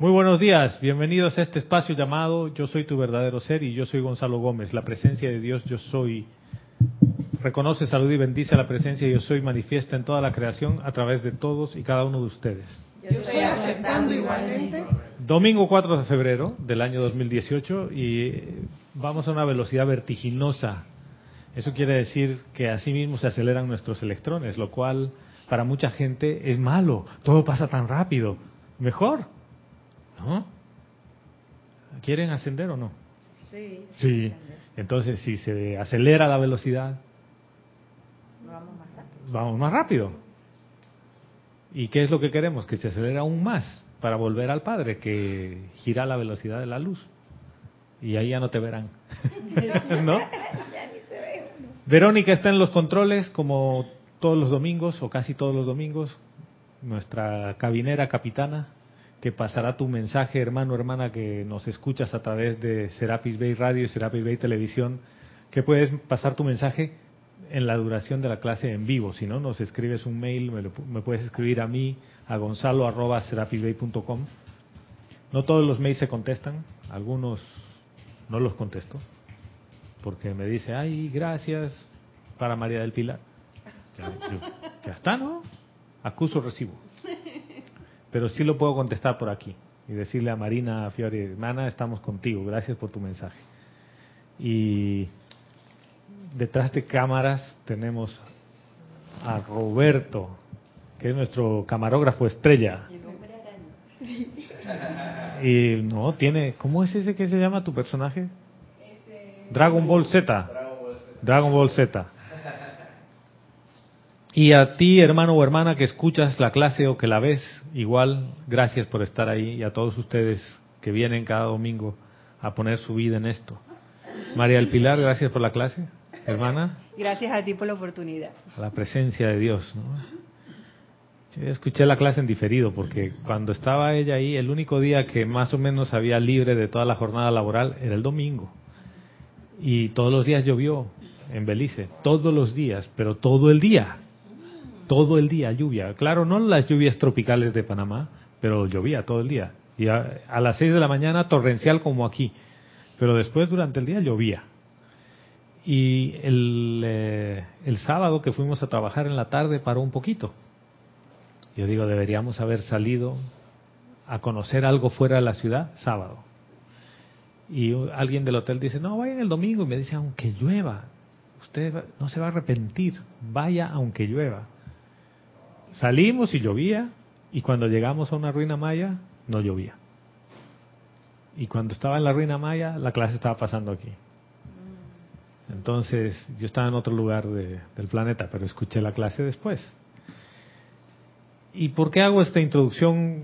Muy buenos días, bienvenidos a este espacio llamado Yo soy tu verdadero ser y yo soy Gonzalo Gómez, la presencia de Dios yo soy. Reconoce, salud y bendice la presencia yo soy manifiesta en toda la creación a través de todos y cada uno de ustedes. Yo estoy aceptando igualmente. Domingo 4 de febrero del año 2018 y vamos a una velocidad vertiginosa. Eso quiere decir que así mismo se aceleran nuestros electrones, lo cual para mucha gente es malo. Todo pasa tan rápido. Mejor, ¿no? ¿Quieren ascender o no? Sí. Sí. Entonces, si se acelera la velocidad, Vamos más rápido. vamos más rápido. ¿Y qué es lo que queremos? Que se acelere aún más para volver al Padre, que gira la velocidad de la luz. Y ahí ya no te verán. ¿No? Verónica está en los controles como todos los domingos o casi todos los domingos. Nuestra cabinera capitana que pasará tu mensaje, hermano, hermana, que nos escuchas a través de Serapis Bay Radio y Serapis Bay Televisión, que puedes pasar tu mensaje en la duración de la clase en vivo. Si no, nos escribes un mail, me, lo- me puedes escribir a mí, a gonzalo arroba. No todos los mails se contestan, algunos no los contesto, porque me dice, ay, gracias para María del Pilar. Ya, ya está, ¿no? Acuso recibo. Pero sí lo puedo contestar por aquí y decirle a Marina Fiori, hermana, estamos contigo, gracias por tu mensaje. Y detrás de cámaras tenemos a Roberto, que es nuestro camarógrafo estrella. Y no, tiene, ¿cómo es ese que se llama tu personaje? Dragon Ball Z. Dragon Ball Z. Y a ti, hermano o hermana, que escuchas la clase o que la ves, igual, gracias por estar ahí. Y a todos ustedes que vienen cada domingo a poner su vida en esto. María del Pilar, gracias por la clase, hermana, Gracias a ti por la oportunidad. a la presencia de Dios. ¿no? Yo escuché la clase en diferido porque cuando estaba ella ahí, el único día que más o menos había libre de toda la jornada laboral era el domingo. Y todos los días llovió en Belice, todos los días, pero todo el día. Todo el día lluvia. Claro, no las lluvias tropicales de Panamá, pero llovía todo el día. Y a, las 6 de la mañana torrencial como aquí. Pero después durante el día llovía. Y el, eh, el sábado que fuimos a trabajar en la tarde paró un poquito. Yo digo, deberíamos haber salido a conocer algo fuera de la ciudad sábado. Y alguien del hotel dice, no, vaya el domingo. Y me dice, aunque llueva, usted no se va a arrepentir, vaya aunque llueva. Salimos y llovía, y cuando llegamos a una ruina maya, no llovía. Y cuando estaba en la ruina maya, la clase estaba pasando aquí. Entonces, yo estaba en otro lugar de- del planeta, pero escuché la clase después. ¿Y por qué hago esta introducción?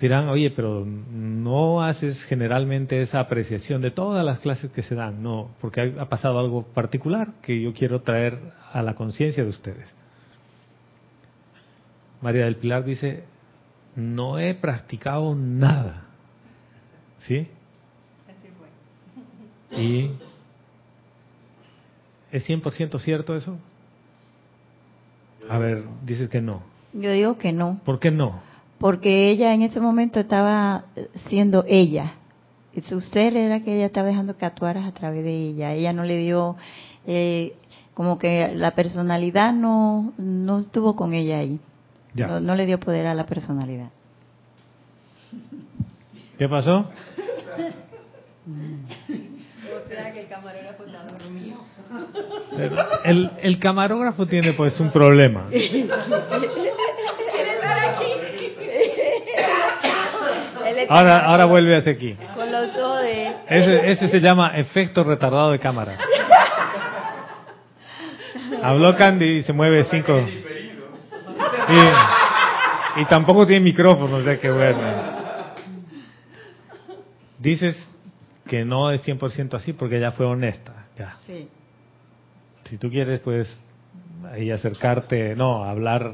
Dirán, oye, pero no haces generalmente esa apreciación de todas las clases que se dan. No, porque ha pasado algo particular que yo quiero traer a la conciencia de ustedes. María del Pilar dice, no he practicado nada. ¿Sí? Y ¿Es 100% cierto eso? A ver, dices que no. Yo digo que no, ¿Por qué no? porque ella en ese momento estaba siendo ella. Y su ser era que ella estaba dejando que actuaras a través de ella. Ella no le dio, eh, como que la personalidad no, no estuvo con ella ahí. Ya. No, no le dio poder a la personalidad. ¿Qué pasó? O sea que el camarógrafo está dormido. El, el camarógrafo tiene pues un problema. Ahora, ahora vuelve hacia aquí. con los ojos de. Ese, ese se llama efecto retardado de cámara. Habló Candy y se mueve cinco. Y, y tampoco tiene micrófono, o sea que bueno. Dices que no es 100% así porque ella fue honesta. Ya. Sí. Si tú quieres, puedes ahí acercarte, no, hablar,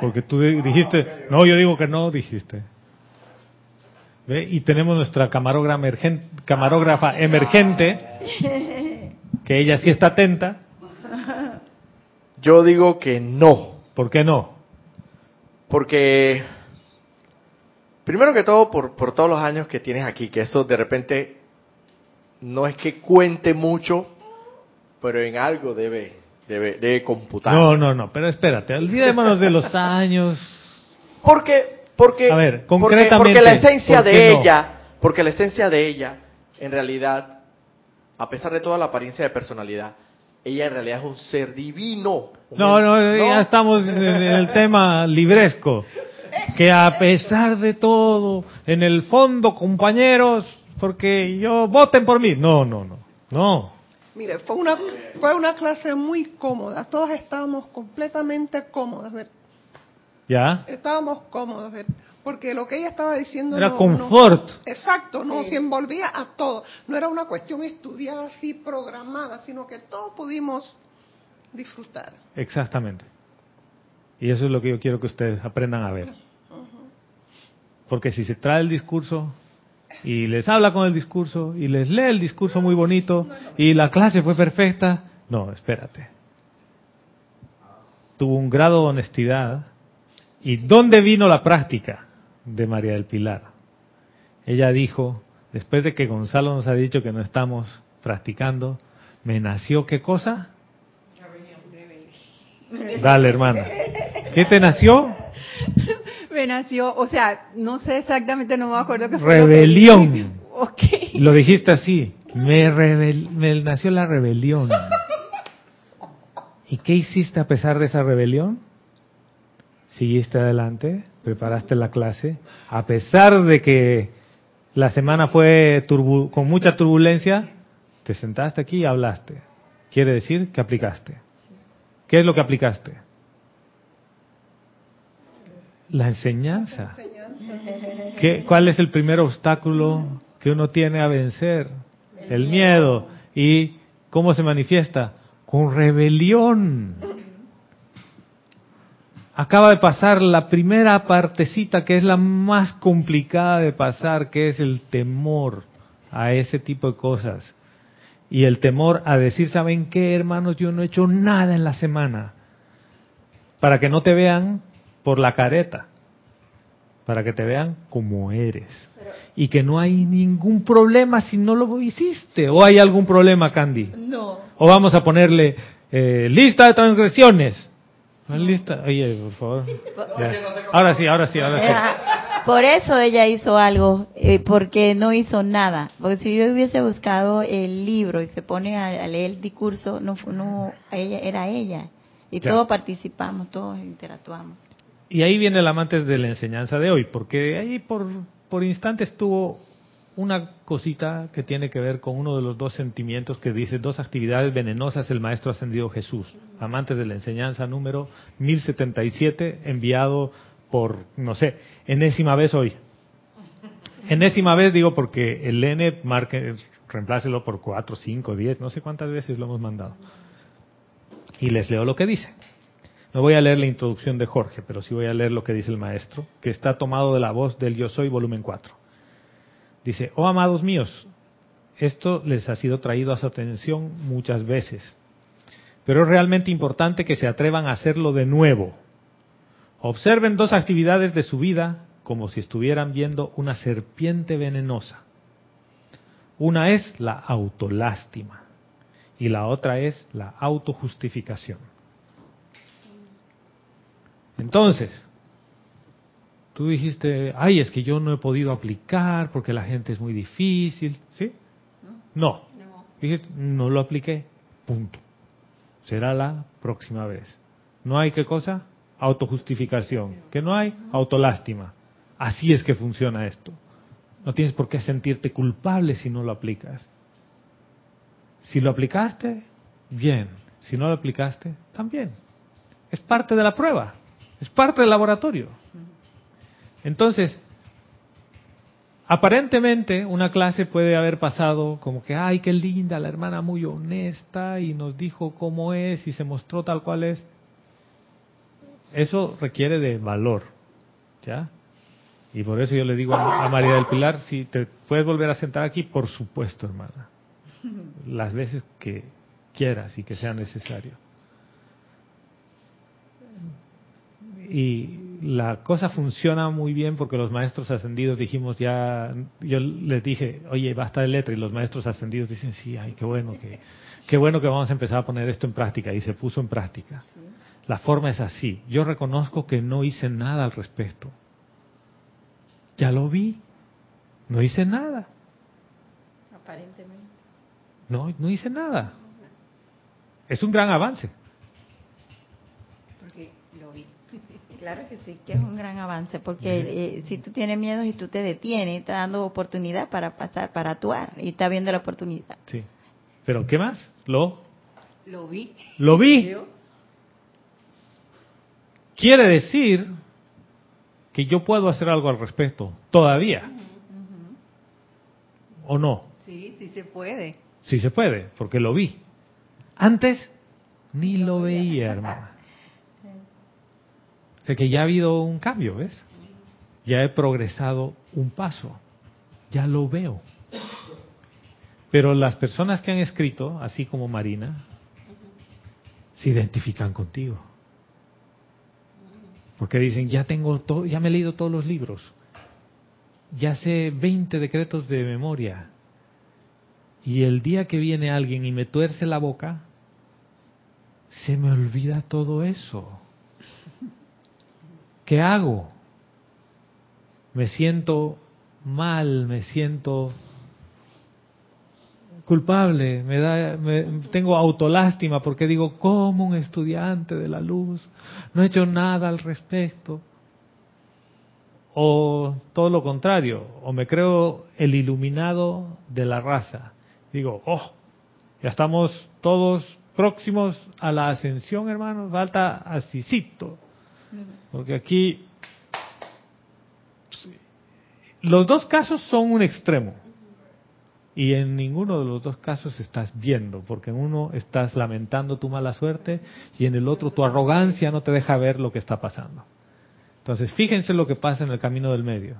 porque tú di- dijiste, no, yo digo que no, dijiste. ¿Ve? Y tenemos nuestra camarógrafa, emergen- camarógrafa emergente, que ella sí está atenta, Yo digo que no, ¿por qué no? Porque primero que todo, por, por todos los años que tienes aquí, que eso de repente no es que cuente mucho, pero en algo debe, debe, debe computar. No, no, no, pero espérate, olvidémonos de los años. Porque, porque, A ver, concretamente, porque, la esencia ¿por qué de no? ella, porque la esencia de ella, en realidad, a pesar de toda la apariencia de personalidad, ella en realidad es un ser divino. No, no, ya estamos en el tema libresco. Que a pesar de todo, en el fondo, compañeros, porque yo voten por mí. No, no, no, no. Mire, fue una, fue una clase muy cómoda. Todos estábamos completamente cómodos. ¿ver? ¿Ya? Estábamos cómodos. ¿ver? Porque lo que ella estaba diciendo... Era no- confort. no- exacto, nos envolvía a todo. No era una cuestión estudiada así, programada, sino que todos pudimos disfrutar. Exactamente. Y eso es lo que yo quiero que ustedes aprendan a ver. Porque si se trae el discurso y les habla con el discurso y les lee el discurso muy bonito y la clase fue perfecta, no, espérate. Tuvo un grado de honestidad. ¿Y dónde vino la práctica de María del Pilar? Ella dijo, después de que Gonzalo nos ha dicho que no estamos practicando, me nació qué cosa? Dale, hermana. ¿Qué te nació? Me nació, o sea, no sé exactamente, no me acuerdo qué fue. lo que Rebelión. dije. Ok. Lo dijiste así. Me, rebel- me nació la rebelión. ¿Y qué hiciste a pesar de esa rebelión? Siguiste adelante, preparaste la clase, a pesar de que la semana fue turbu- con mucha turbulencia, te sentaste aquí y hablaste. Quiere decir que aplicaste. ¿Qué es lo que aplicaste? La enseñanza. ¿Qué- ¿Cuál es el primer obstáculo que uno tiene a vencer? El miedo. ¿Y cómo se manifiesta? Con rebelión. Acaba de pasar la primera partecita que es la más complicada de pasar, que es el temor a ese tipo de cosas. Y el temor a decir, ¿saben qué, hermanos? Yo no he hecho nada en la semana. Para que no te vean por la careta para que te vean como eres. y que no hay ningún problema si no lo hiciste. ¿O hay algún problema, Candy? No. O vamos a ponerle eh, lista de transgresiones. ¿No es lista? Oye, por favor. Ya. Ahora sí, ahora sí, ahora sí. Por eso ella hizo algo, eh, porque no hizo nada. Porque si yo hubiese buscado el libro y se pone a, a leer el discurso, no, no ella, era ella. Y Ya. todos participamos, todos interactuamos. Y ahí viene el amantes de la enseñanza de hoy, porque ahí por, por instantes tuvo una cosita que tiene que ver con uno de los dos sentimientos que dice dos actividades venenosas el Maestro Ascendido Jesús. Amantes de la enseñanza número 1077, enviado por, no sé, enésima vez hoy. Enésima vez digo porque el N marque, reemplácelo por 4, 5, 10, no sé cuántas veces lo hemos mandado. Y les leo lo que dice. No voy a leer la introducción de Jorge, pero sí voy a leer lo que dice el maestro, que está tomado de la voz del Yo Soy, volumen 4. Dice, oh amados míos, esto les ha sido traído a su atención muchas veces, pero es realmente importante que se atrevan a hacerlo de nuevo. Observen dos actividades de su vida como si estuvieran viendo una serpiente venenosa. Una es la autolástima y la otra es la autojustificación. Entonces, tú dijiste, ay, es que yo no he podido aplicar porque la gente es muy difícil, ¿sí? No. Dijiste, no lo apliqué, punto. Será la próxima vez. ¿No hay qué cosa? Autojustificación. ¿Que no hay? Autolástima. Así es que funciona esto. No tienes por qué sentirte culpable si no lo aplicas. Si lo aplicaste, bien. Si no lo aplicaste, también. Es parte de la prueba. Es parte del laboratorio. Entonces, aparentemente una clase puede haber pasado como que, ay, qué linda, la hermana muy honesta y nos dijo cómo es y se mostró tal cual es. Eso requiere de valor, ¿ya? Y por eso yo le digo a a María del Pilar, si te puedes volver a sentar aquí, por supuesto, hermana. Las veces que quieras y que sea necesario. Y, la cosa funciona muy bien porque los maestros ascendidos dijimos ya, yo les dije, oye, basta de letra, y los maestros ascendidos dicen, sí, ay, qué bueno que, qué bueno que vamos a empezar a poner esto en práctica, y se puso en práctica. La forma es así. Yo reconozco que no hice nada al respecto. Ya lo vi. No hice nada. Aparentemente. No, no hice nada. Es un gran avance. Porque lo vi. Claro que sí, que es un gran avance, porque eh, si tú tienes miedo y tú te detienes, está dando oportunidad para pasar, para actuar, y está viendo la oportunidad. Sí. Pero ¿qué más? Lo, Lo vi. lo vi. Quiere decir que yo puedo hacer algo al respecto, todavía. ¿O no? Sí, sí se puede. Sí se puede, porque lo vi. Antes ni lo veía, hermano. O sea que ya ha habido un cambio, ¿ves? Ya he progresado un paso. Ya lo veo. Pero las personas que han escrito, así como Marina, se identifican contigo. Porque dicen, ya tengo todo, ya me he leído todos los libros. Ya sé 20 decretos de memoria. Y el día que viene alguien y me tuerce la boca, se me olvida todo eso. ¿Qué hago? Me siento mal, me siento culpable, me da, me, tengo autolástima porque digo, como un estudiante de la luz, no he hecho nada al respecto. O todo lo contrario, o me creo el iluminado de la raza. Digo, oh, ya estamos todos próximos a la ascensión, hermanos, falta asisito. Porque aquí los dos casos son un extremo. Y en ninguno de los dos casos estás viendo, porque en uno estás lamentando tu mala suerte y en el otro tu arrogancia no te deja ver lo que está pasando. Entonces, fíjense lo que pasa en el camino del medio.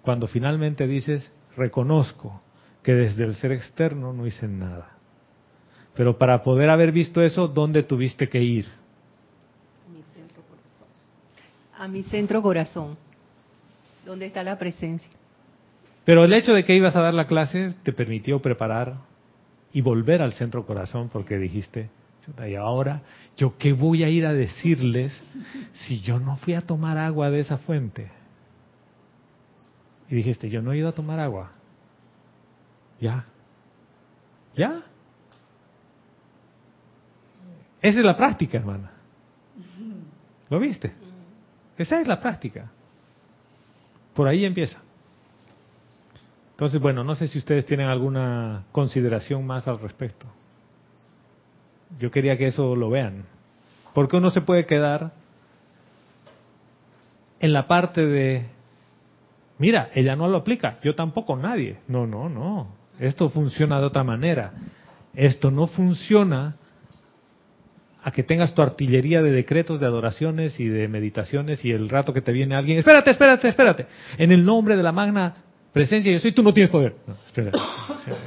Cuando finalmente dices, reconozco que desde el ser externo no hice nada. Pero para poder haber visto eso, ¿dónde tuviste que ir? A mi centro corazón. ¿Dónde está la presencia? Pero el hecho de que ibas a dar la clase te permitió preparar y volver al centro corazón porque dijiste, "Chuta, y ahora, ¿yo qué voy a ir a decirles si yo no fui a tomar agua de esa fuente? Y dijiste, yo no he ido a tomar agua. Ya. Ya. Esa es la práctica, hermana. ¿Lo viste? Esa es la práctica. Por ahí empieza. Entonces, bueno, no sé si ustedes tienen alguna consideración más al respecto. Yo quería que eso lo vean. Porque uno se puede quedar en la parte de, mira, ella no lo aplica, yo tampoco, nadie. No, no, no. Esto funciona de otra manera. Esto no funciona a que tengas tu artillería de decretos, de adoraciones y de meditaciones y el rato que te viene alguien, espérate, espérate, espérate, en el nombre de la magna presencia yo soy, tú no tienes poder. No, sea,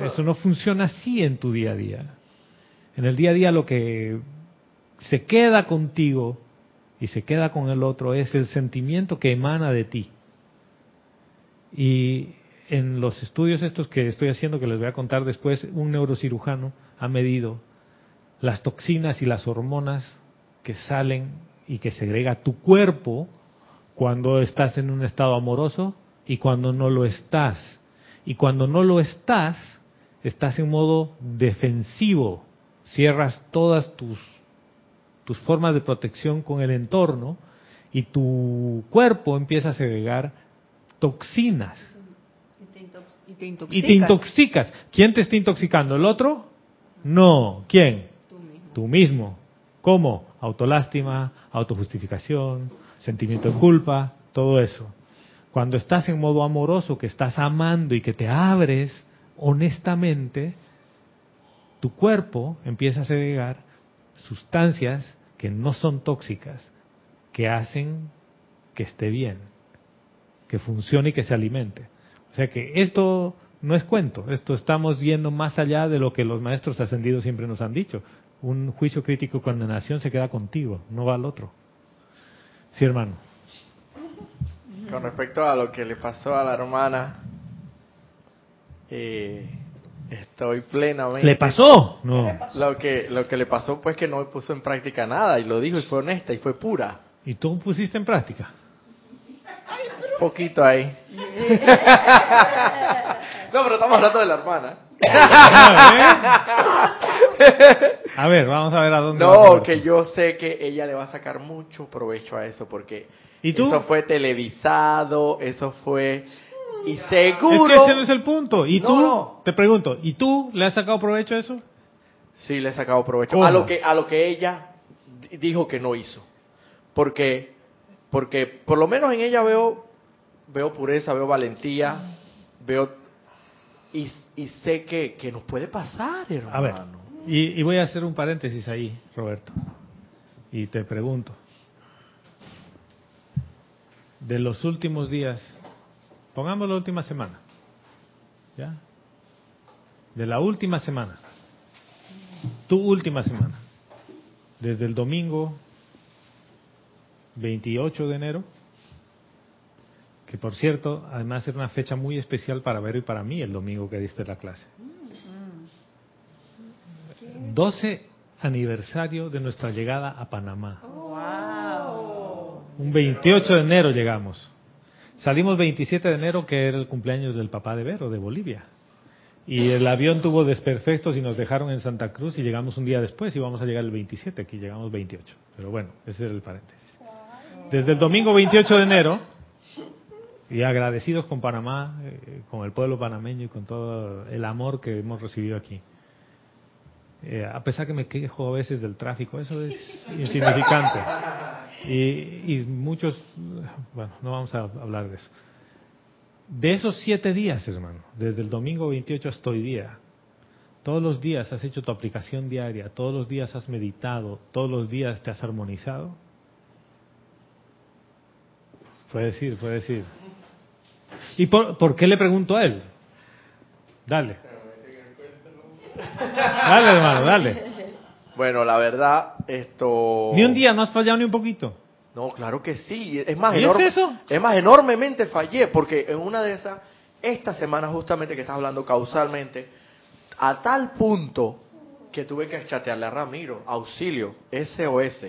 eso no funciona así en tu día a día. En el día a día lo que se queda contigo y se queda con el otro es el sentimiento que emana de ti. Y en los estudios estos que estoy haciendo, que les voy a contar después, un neurocirujano ha medido las toxinas y las hormonas que salen y que segrega tu cuerpo cuando estás en un estado amoroso y cuando no lo estás. Y cuando no lo estás, estás en modo defensivo, cierras todas tus, tus formas de protección con el entorno y tu cuerpo empieza a segregar toxinas Y te, intox- y te y intoxicas. te intoxicas. ¿Quién te está intoxicando? ¿El otro? No. ¿Quién? Tú mismo. Tú mismo. ¿Cómo? Autolástima, autojustificación, sentimiento de culpa, todo eso. Cuando estás en modo amoroso, que estás amando y que te abres honestamente, tu cuerpo empieza a segregar sustancias que no son tóxicas, que hacen que esté bien, que funcione y que se alimente. O sea que esto no es cuento, esto estamos yendo más allá de lo que los maestros ascendidos siempre nos han dicho. Un juicio crítico y condenación se queda contigo, no va al otro. Sí, hermano. Con respecto a lo que le pasó a la hermana, eh, estoy plenamente... ¿Le pasó? No. Lo que, lo que le pasó pues que no puso en práctica nada y lo dijo y fue honesta y fue pura. ¿Y tú pusiste en práctica? Un poquito ahí. no, pero estamos hablando de la hermana. A ver, vamos a ver a dónde. va No, Roberto. que yo sé que ella le va a sacar mucho provecho a eso porque ¿Y tú? eso fue televisado, eso fue y Es seguro. que ese no es el punto. ¿Y No, tú? no. Te pregunto, ¿y tú le has sacado provecho a eso? Sí, le he sacado provecho ¿Cómo? a lo que a lo que ella di- dijo que no hizo. Porque porque por lo menos en ella veo veo pureza, veo valentía, veo y, y sé que, que nos puede pasar, hermano. A ver, y, y voy a hacer un paréntesis ahí, Roberto. Y te pregunto, de los últimos días, pongamos la última semana, ¿ya? De la última semana, tu última semana, desde el domingo 28 de enero, que por cierto, además era una fecha muy especial para Vero y para mí el domingo que diste la clase. 12 aniversario de nuestra llegada a Panamá. Un 28 de enero llegamos. Salimos 27 de enero, que era el cumpleaños del papá de Vero, de Bolivia. Y el avión tuvo desperfectos y nos dejaron en Santa Cruz y llegamos un día después y vamos a llegar el 27, aquí llegamos 28. Pero bueno, ese es el paréntesis. Desde el domingo 28 de enero, y agradecidos con Panamá, eh, con el pueblo panameño y con todo el amor que hemos recibido aquí. Eh, a pesar que me quejo a veces del tráfico, eso es insignificante. Y, y muchos, bueno, no vamos a hablar de eso. De esos siete días, hermano, desde el domingo 28 hasta hoy día, todos los días has hecho tu aplicación diaria, todos los días has meditado, todos los días te has armonizado. Puede decir, puede decir. ¿Y por, por qué le pregunto a él? Dale. Dale, hermano, dale. Bueno, la verdad, esto... Ni un día no has fallado ni un poquito. No, claro que sí. Es más, ¿Y es enorme- eso? es más, enormemente fallé, porque en una de esas, esta semana justamente que estás hablando causalmente, a tal punto que tuve que chatearle a Ramiro, auxilio, SOS,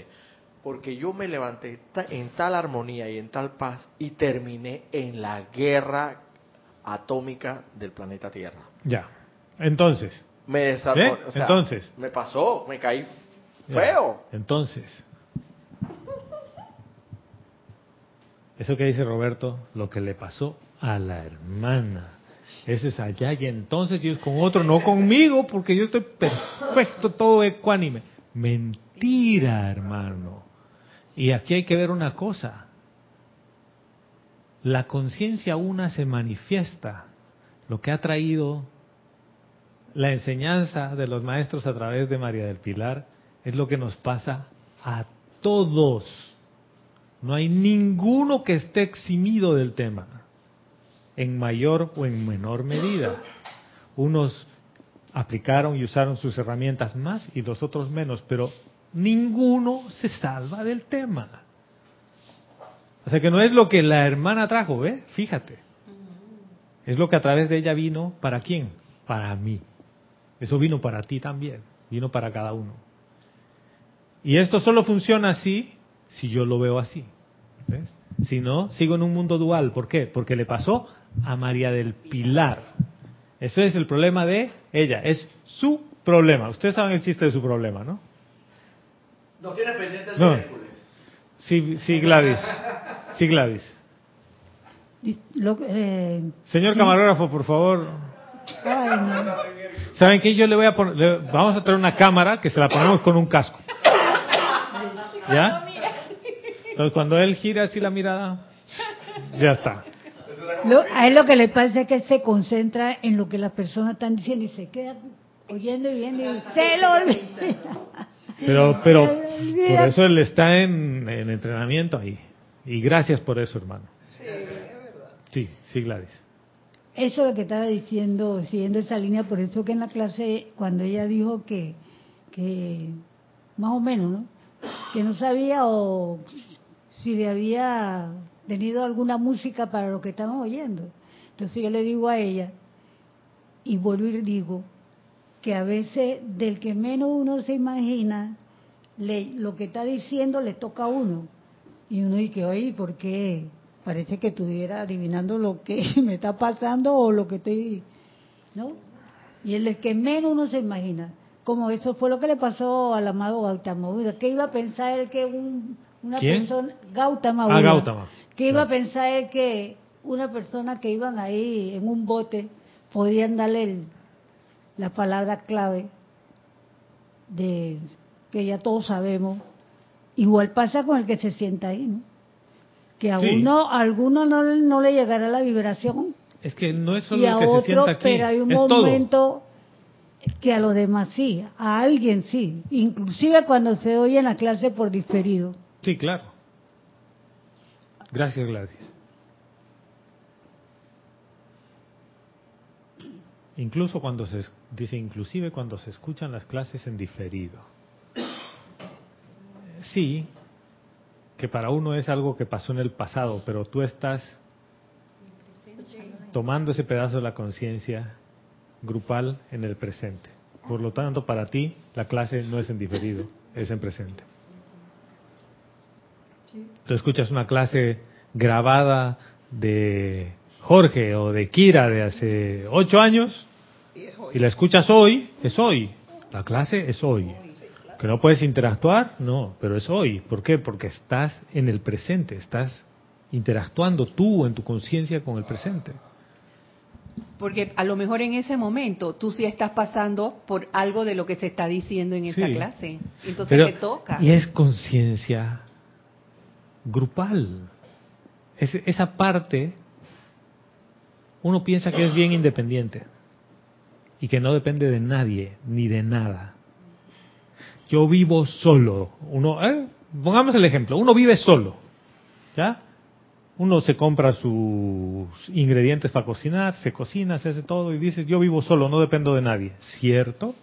porque yo me levanté en tal armonía y en tal paz y terminé en la guerra atómica del planeta Tierra. Ya. Entonces. Me desarmó, ¿Eh? o sea, Entonces. me pasó, me caí ya. feo. Entonces. Eso que dice Roberto, lo que le pasó a la hermana. Eso es allá y entonces yo es con otro, no conmigo, porque yo estoy perfecto, todo ecuánime. Mentira, hermano. Y aquí hay que ver una cosa. La conciencia una se manifiesta. Lo que ha traído la enseñanza de los maestros a través de María del Pilar es lo que nos pasa a todos. No hay ninguno que esté eximido del tema, en mayor o en menor medida. Unos aplicaron y usaron sus herramientas más y los otros menos, pero ninguno se salva del tema. O sea que no es lo que la hermana trajo, ¿eh? Fíjate. Es lo que a través de ella vino, ¿para quién? Para mí. Eso vino para ti también, vino para cada uno. Y esto solo funciona así si yo lo veo así. ¿ves? Si no, sigo en un mundo dual. ¿Por qué? Porque le pasó a María del Pilar. Ese es el problema de ella, es su problema. Ustedes saben el chiste de su problema, ¿no? Nos tiene pendiente el No. Hércules. Sí, sí, Gladys. Sí, Gladys. Lo, eh, Señor sí. camarógrafo, por favor. Ay, no. ¿Saben qué? Yo le voy a poner, le- vamos a traer una cámara que se la ponemos con un casco. ¿Ya? Entonces cuando él gira así la mirada, ya está. Lo- a él lo que le pasa es que se concentra en lo que las personas están diciendo y se queda oyendo y viendo y se lo olvida. Pero, pero por eso él está en, en entrenamiento ahí. Y gracias por eso, hermano. Sí, sí, Gladys. Eso es lo que estaba diciendo, siguiendo esa línea, por eso que en la clase, cuando ella dijo que, que más o menos, ¿no? Que no sabía o si le había tenido alguna música para lo que estaban oyendo. Entonces yo le digo a ella, y vuelvo y digo, que a veces del que menos uno se imagina, le, lo que está diciendo le toca a uno. Y uno dice, oye, ¿por qué? Parece que estuviera adivinando lo que me está pasando o lo que estoy, ¿no? Y el que menos uno se imagina. Como eso fue lo que le pasó al amado Gautama Buda. ¿Qué iba a pensar él que un, una ¿Quién? persona, Gautama Ah, Buda, Gautama. ¿Qué iba a pensar él que una persona que iban ahí en un bote podrían darle el- la palabra clave de que ya todos sabemos? Igual pasa con el que se sienta ahí, ¿no? Que a Sí. uno, a alguno no, no le llegará la vibración Es que no es y solo a el que se sienta aquí, pero hay un es todo. momento que a los demás sí, a alguien sí, inclusive cuando se oye en la clase por diferido. Sí, claro. Gracias, Gladys. Incluso cuando se dice inclusive cuando se escuchan las clases en diferido. Sí, que para uno es algo que pasó en el pasado, pero tú estás tomando ese pedazo de la conciencia grupal en el presente. Por lo tanto, para ti la clase no es en diferido, es en presente. Tú escuchas una clase grabada de Jorge o de Kira de hace ocho años y la escuchas hoy, es hoy. La clase es hoy. Que no puedes interactuar, no, pero es hoy. ¿Por qué? Porque estás en el presente, estás interactuando tú en tu conciencia con el presente. Porque a lo mejor en ese momento tú sí estás pasando por algo de lo que se está diciendo en esa Sí. clase. Entonces Pero- te toca. Y es conciencia grupal. Es- esa parte, uno piensa que es bien independiente y que no depende de nadie ni de nada. Yo vivo solo. Uno, eh, pongamos el ejemplo, uno vive solo, ¿ya? Uno se compra sus ingredientes para cocinar, se cocina, se hace todo y dice, yo vivo solo, no dependo de nadie. ¿Cierto?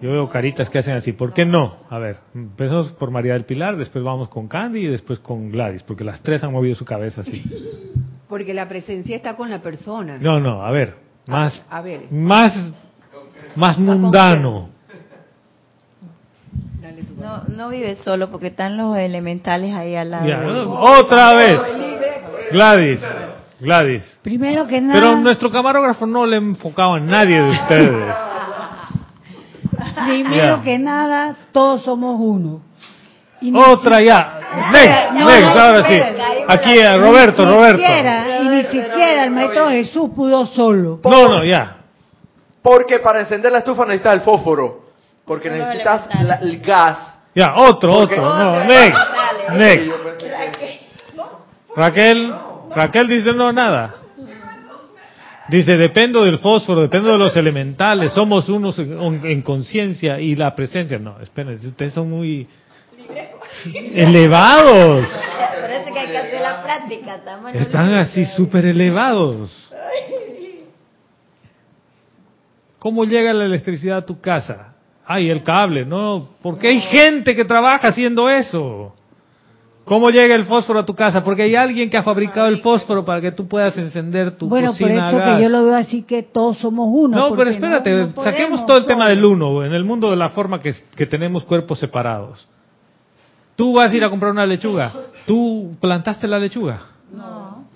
Yo veo caritas que hacen así. ¿Por qué no? A ver, empezamos por María del Pilar, después vamos con Candy y después con Gladys, porque las tres han movido su cabeza así. Porque la presencia está con la persona. No, no, a ver, más, A ver, más, más mundano. No, no vive solo porque están los elementales ahí al lado. Ya, otra vez. Gladys, Gladys. Primero que nada, Pero nuestro camarógrafo no le enfocaba a nadie de ustedes. primero Ya. que nada, todos somos uno. Y ni Otra ya. Next, No, next, no, ahora sí. Aquí, Roberto, ni Roberto. Siquiera, y ni siquiera el maestro Jesús pudo solo. No, no, ya. Porque para encender la estufa necesitas el fósforo. Porque necesitas la- el gas. Ya, otro, Porque- otro. No, Otro, next, next. Raquel, Raquel dice no, nada. Dice, dependo del fósforo, dependo de los elementales, somos unos en, en conciencia y la presencia. No, espérense, ustedes son muy elevados. Parece que hay que hacer la práctica. Están así súper elevados. ¿Cómo llega la electricidad a tu casa? Ay, el cable, no, porque hay gente que trabaja haciendo eso. ¿Cómo llega el fósforo a tu casa? Porque hay alguien que ha fabricado el fósforo para que tú puedas encender tu Bueno, por cocina a eso gas. que yo lo veo así que todos somos uno. No, pero espérate, no- no saquemos todo el tema del uno, en el mundo de la forma que, que tenemos cuerpos separados. Tú vas a ir a comprar una lechuga. ¿Tú plantaste la lechuga?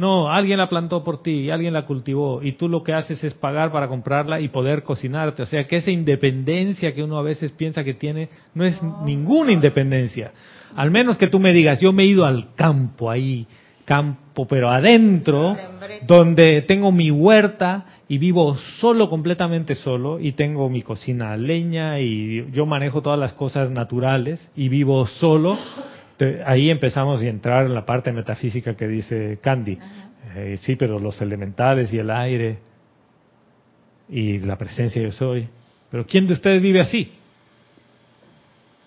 No. Alguien la plantó por ti, alguien la cultivó y tú lo que haces es pagar para comprarla y poder cocinarte. O sea que esa independencia que uno a veces piensa que tiene no es ninguna independencia. Al menos que tú me digas, yo me he ido al campo ahí, campo pero adentro, donde tengo mi huerta y vivo solo, completamente solo y tengo mi cocina a leña y yo manejo todas las cosas naturales y vivo solo. Te- ahí empezamos a entrar en la parte metafísica que dice Candy. Eh, sí, pero los elementales y el aire y la presencia yo soy. Pero ¿quién de ustedes vive así?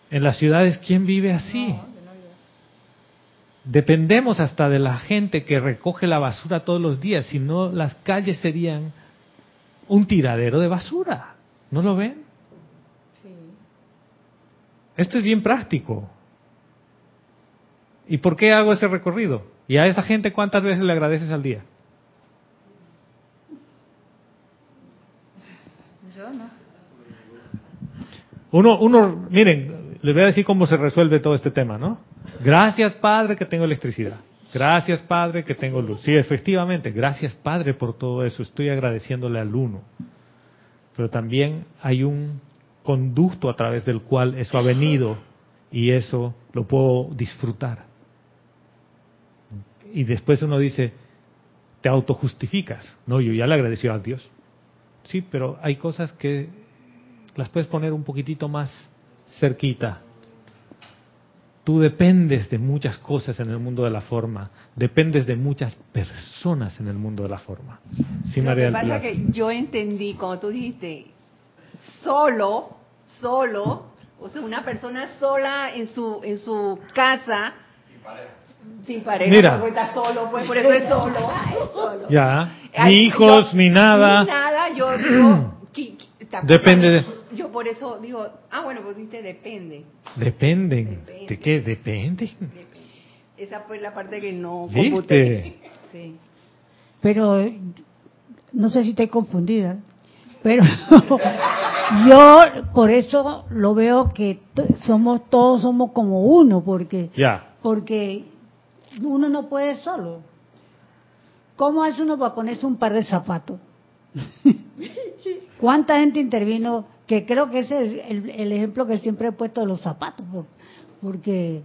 En las ciudades, ¿quién vive así? Dependemos hasta de la gente que recoge la basura todos los días, si no las calles serían un tiradero de basura. ¿No lo ven? Esto es bien práctico. ¿Y por qué hago ese recorrido? ¿Y a esa gente cuántas veces le agradeces al día? Yo no. Uno, uno, miren, les voy a decir cómo se resuelve todo este tema, ¿no? Gracias, Padre, que tengo electricidad. Gracias, Padre, que tengo luz. Sí, efectivamente, gracias, Padre, por todo eso. Estoy agradeciéndole al uno. Pero también hay un conducto a través del cual eso ha venido y eso lo puedo disfrutar. Y después uno dice, te autojustificas. No, yo ya le agradecí a Dios. Sí, pero hay cosas que las puedes poner un poquitito más cerquita. Tú dependes de muchas cosas en el mundo de la forma, dependes de muchas personas en el mundo de la forma. Sí, Lo María que pasa es que yo entendí, como tú dijiste, solo, solo, o sea, una persona sola en su en su casa, sin pareja, Mira. porque está solo, pues por eso es solo. solo. Ya, Ay, ni hijos, yo- ni nada. Ni nada, yo, yo. Depende de- Yo por eso digo, ah, bueno, pues dijiste depende. Dependen. Depende. ¿De qué? Dependen. Esa fue la parte que no ¿Viste? computé. Sí. Pero eh, no sé si estoy confundida, pero yo por eso lo veo que somos todos somos como uno, porque Ya. porque uno no puede solo. ¿Cómo hace uno para ponerse un par de zapatos? ¿Cuánta gente intervino? Que creo que ese es el, el ejemplo que siempre he puesto de los zapatos, por- porque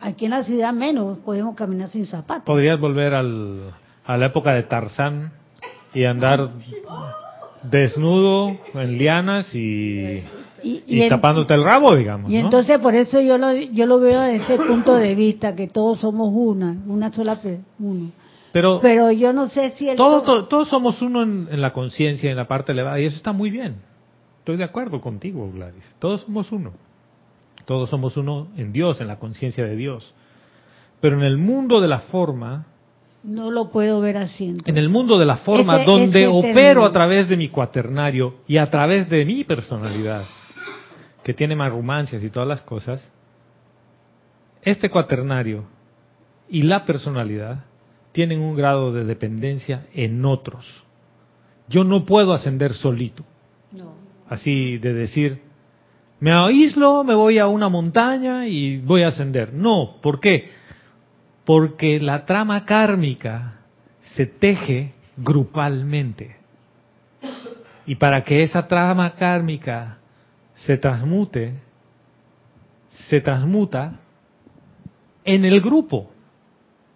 aquí en la ciudad menos podemos caminar sin zapatos. Podrías volver al, a la época de Tarzán y andar desnudo en lianas y, Y, y en- tapándote el rabo, digamos. Y ¿no? entonces por eso yo lo, yo lo veo desde ese punto de vista, que todos somos una, una sola uno. Pero Pero yo no sé si el todo, to- todos somos uno en, en la conciencia, en la parte elevada, y eso está muy bien. Estoy de acuerdo contigo, Gladys. Todos somos uno. Todos somos uno en Dios, en la conciencia de Dios. Pero en el mundo de la forma, no lo puedo ver así. entonces. en el mundo de la forma Ese- donde ese opero a través de mi cuaternario y a través de mi personalidad, que tiene marrumancias y todas las cosas, este cuaternario y la personalidad tienen un grado de dependencia en otros. Yo no puedo ascender solito, No. así de decir, me aíslo, me voy a una montaña y voy a ascender. No, ¿por qué? Porque la trama kármica se teje grupalmente. Y para que esa trama kármica se transmute, se transmuta en el grupo.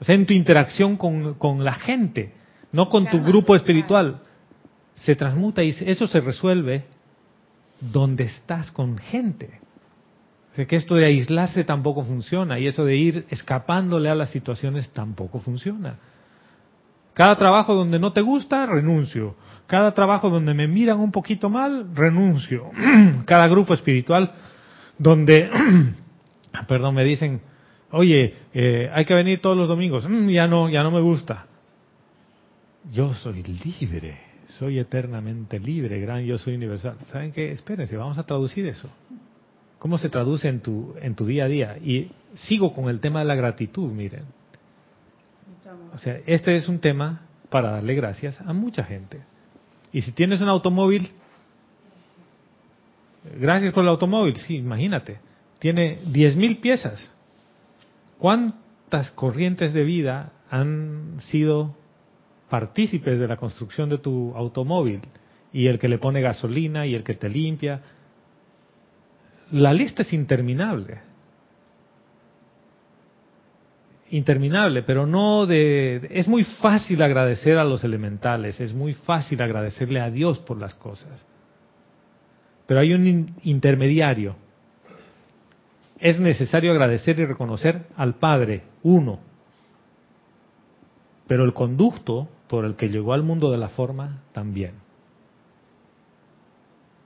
O sea, en tu interacción con, con la gente, no con tu grupo espiritual. Se transmuta y eso se resuelve donde estás con gente. O sea, que esto de aislarse tampoco funciona y eso de ir escapándole a las situaciones tampoco funciona. Cada trabajo donde no te gusta, renuncio. Cada trabajo donde me miran un poquito mal, renuncio. Cada grupo espiritual donde, perdón, me dicen, oye, eh, hay que venir todos los domingos. "Mm, ya no, ya no me gusta. Yo soy libre, soy eternamente libre, gran yo soy universal. ¿Saben qué? Espérense, vamos a traducir eso. ¿Cómo se traduce en tu, en tu día a día? Y sigo con el tema de la gratitud, miren. O sea, este es un tema para darle gracias a mucha gente. Y si tienes un automóvil, gracias por el automóvil, sí, imagínate, tiene 10.000 piezas. ¿Cuántas corrientes de vida han sido partícipes de la construcción de tu automóvil? Y el que le pone gasolina y el que te limpia. La lista es interminable. Interminable, pero no de... Es muy fácil agradecer a los elementales, es muy fácil agradecerle a Dios por las cosas. Pero hay un in- intermediario. Es necesario agradecer y reconocer al Padre, uno. Pero el conducto por el que llegó al mundo de la forma también.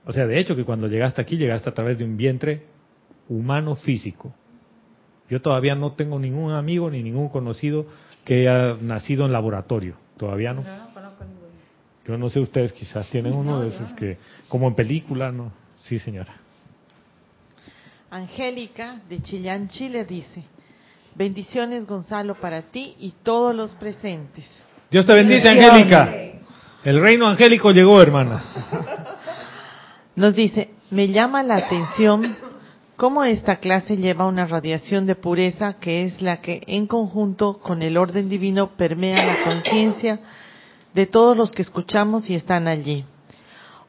O sea, de hecho que cuando llegaste aquí llegaste a través de un vientre humano físico. Yo todavía no tengo ningún amigo ni ningún conocido que haya nacido en laboratorio. Todavía no. Yo no sé ustedes, quizás tienen uno de esos que, como en película, ¿no? Sí, señora. Angélica de Chillán, Chile dice, Bendiciones, Gonzalo, para ti y todos los presentes. Dios te bendice, Angélica. El reino angélico llegó, hermana. Nos dice, me llama la atención cómo esta clase lleva una radiación de pureza que es la que en conjunto con el orden divino permea la conciencia de todos los que escuchamos y están allí.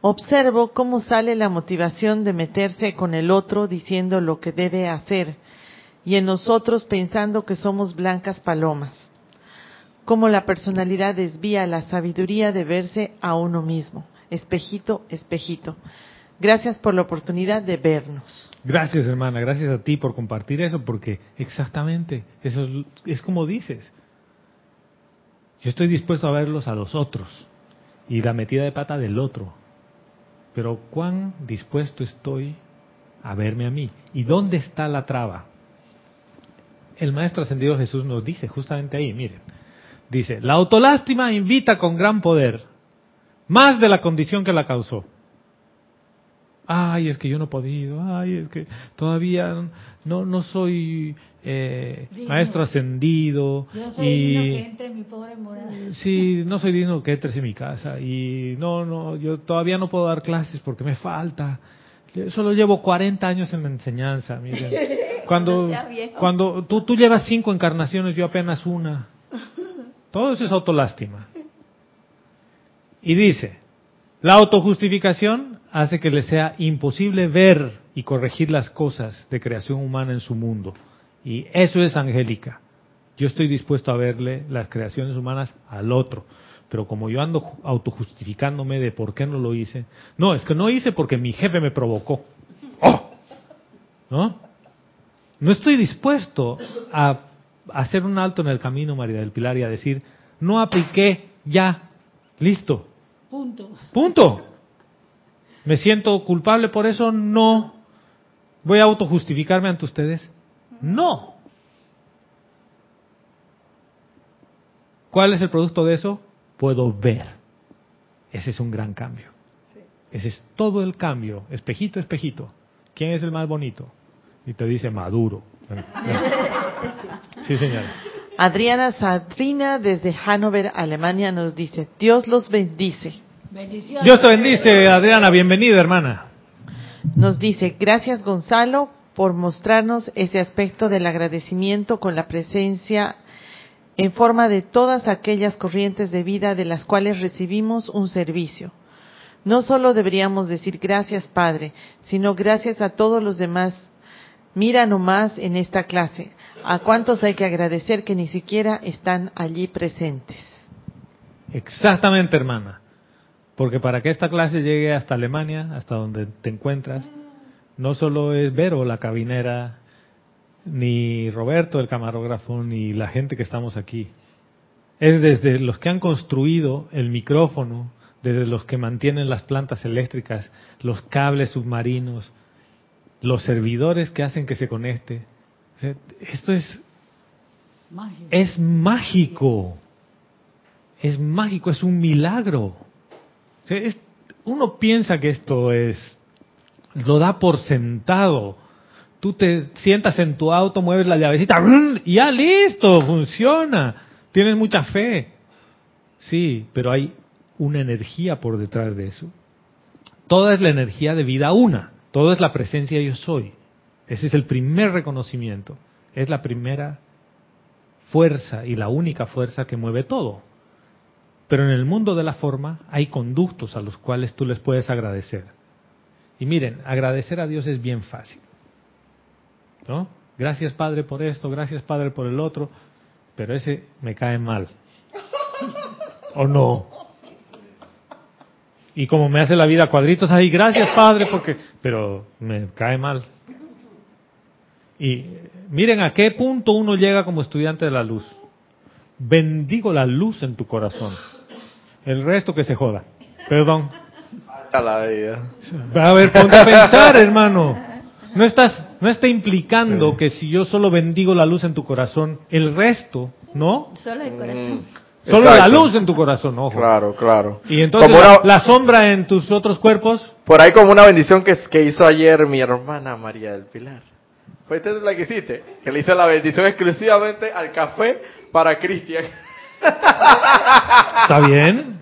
Observo cómo sale la motivación de meterse con el otro diciendo lo que debe hacer y en nosotros pensando que somos blancas palomas. Cómo la personalidad desvía la sabiduría de verse a uno mismo. Espejito, espejito. Gracias por la oportunidad de vernos. Gracias, hermana. Gracias a ti por compartir eso, porque exactamente eso es, es como dices. Yo estoy dispuesto a verlos a los otros y la metida de pata del otro. Pero ¿cuán dispuesto estoy a verme a mí? ¿Y dónde está la traba? El Maestro Ascendido Jesús nos dice justamente ahí, miren, dice, la autolástima invita con gran poder, más de la condición que la causó. Ay, es que yo no he podido, ay, es que todavía no, no soy eh, Digno. maestro ascendido. Yo soy y digno que entre en mi pobre morada. Sí, no soy digno que entres en mi casa y no, no, yo todavía no puedo dar clases porque me falta. Solo llevo 40 años en la enseñanza, miren. Cuando, viejo. cuando tú, tú llevas cinco encarnaciones, yo apenas una. Todo eso es autolástima. Y dice, la autojustificación hace que le sea imposible ver y corregir las cosas de creación humana en su mundo. Y eso es angélica. Yo estoy dispuesto a verle las creaciones humanas al otro. Pero como yo ando ju- autojustificándome de por qué no lo hice, no, es que no hice porque mi jefe me provocó. ¡Oh! ¿No? No estoy dispuesto a hacer un alto en el camino, María del Pilar, y a decir, no apliqué, ya, listo, Punto. punto. ¿Me siento culpable por eso? No. ¿Voy a autojustificarme ante ustedes? No. ¿Cuál es el producto de eso? Puedo ver. Ese es un gran cambio. Ese es todo el cambio. Espejito, espejito. ¿Quién es el más bonito? Y te dice Maduro. Sí, señora. Adriana Sadrina desde Hannover, Alemania nos dice, Dios los bendice. Bendiciones. Dios te bendice, Adriana. Bienvenida, hermana. Nos dice, gracias Gonzalo por mostrarnos ese aspecto del agradecimiento con la presencia en forma de todas aquellas corrientes de vida de las cuales recibimos un servicio. No solo deberíamos decir gracias Padre, sino gracias a todos los demás. Mira nomás en esta clase, a cuántos hay que agradecer que ni siquiera están allí presentes. Exactamente, hermana. Porque para que esta clase llegue hasta Alemania, hasta donde te encuentras, no solo es Vero, la cabinera, ni Roberto, el camarógrafo, ni la gente que estamos aquí. Es desde los que han construido el micrófono, desde los que mantienen las plantas eléctricas, los cables submarinos, los servidores que hacen que se conecte. Esto es Mágico. es mágico. Es mágico, es un milagro. Uno piensa que esto es, lo da por sentado. Tú te sientas en tu auto, mueves la llavecita, y ya listo, funciona. Tienes mucha fe. Sí, pero hay una energía por detrás de eso. Toda es la energía de vida una. Todo es la presencia yo soy. Ese es el primer reconocimiento. Es la primera fuerza y la única fuerza que mueve todo. Pero en el mundo de la forma hay conductos a los cuales tú les puedes agradecer. Y miren, agradecer a Dios es bien fácil. ¿No? Gracias Padre por esto, gracias Padre por el otro, pero ese me cae mal. ¿O no? Y como me hace la vida cuadritos ahí, gracias Padre porque, pero me cae mal. Y miren a qué punto uno llega como estudiante de la luz. Bendigo la luz en tu corazón. El resto que se joda. Perdón. A la vida. A ver, ponte a pensar, hermano. No estás, no está implicando que si yo solo bendigo la luz en tu corazón, el resto, ¿no? Solo el corazón. Solo la luz en tu corazón, ojo. Claro, claro. Y entonces Como la, una- la sombra en tus otros cuerpos, Por ahí como una bendición que, que hizo ayer mi hermana María del Pilar. Fuiste tú la que hiciste. Que le hice la bendición exclusivamente al café para Cristian. ¿Está bien?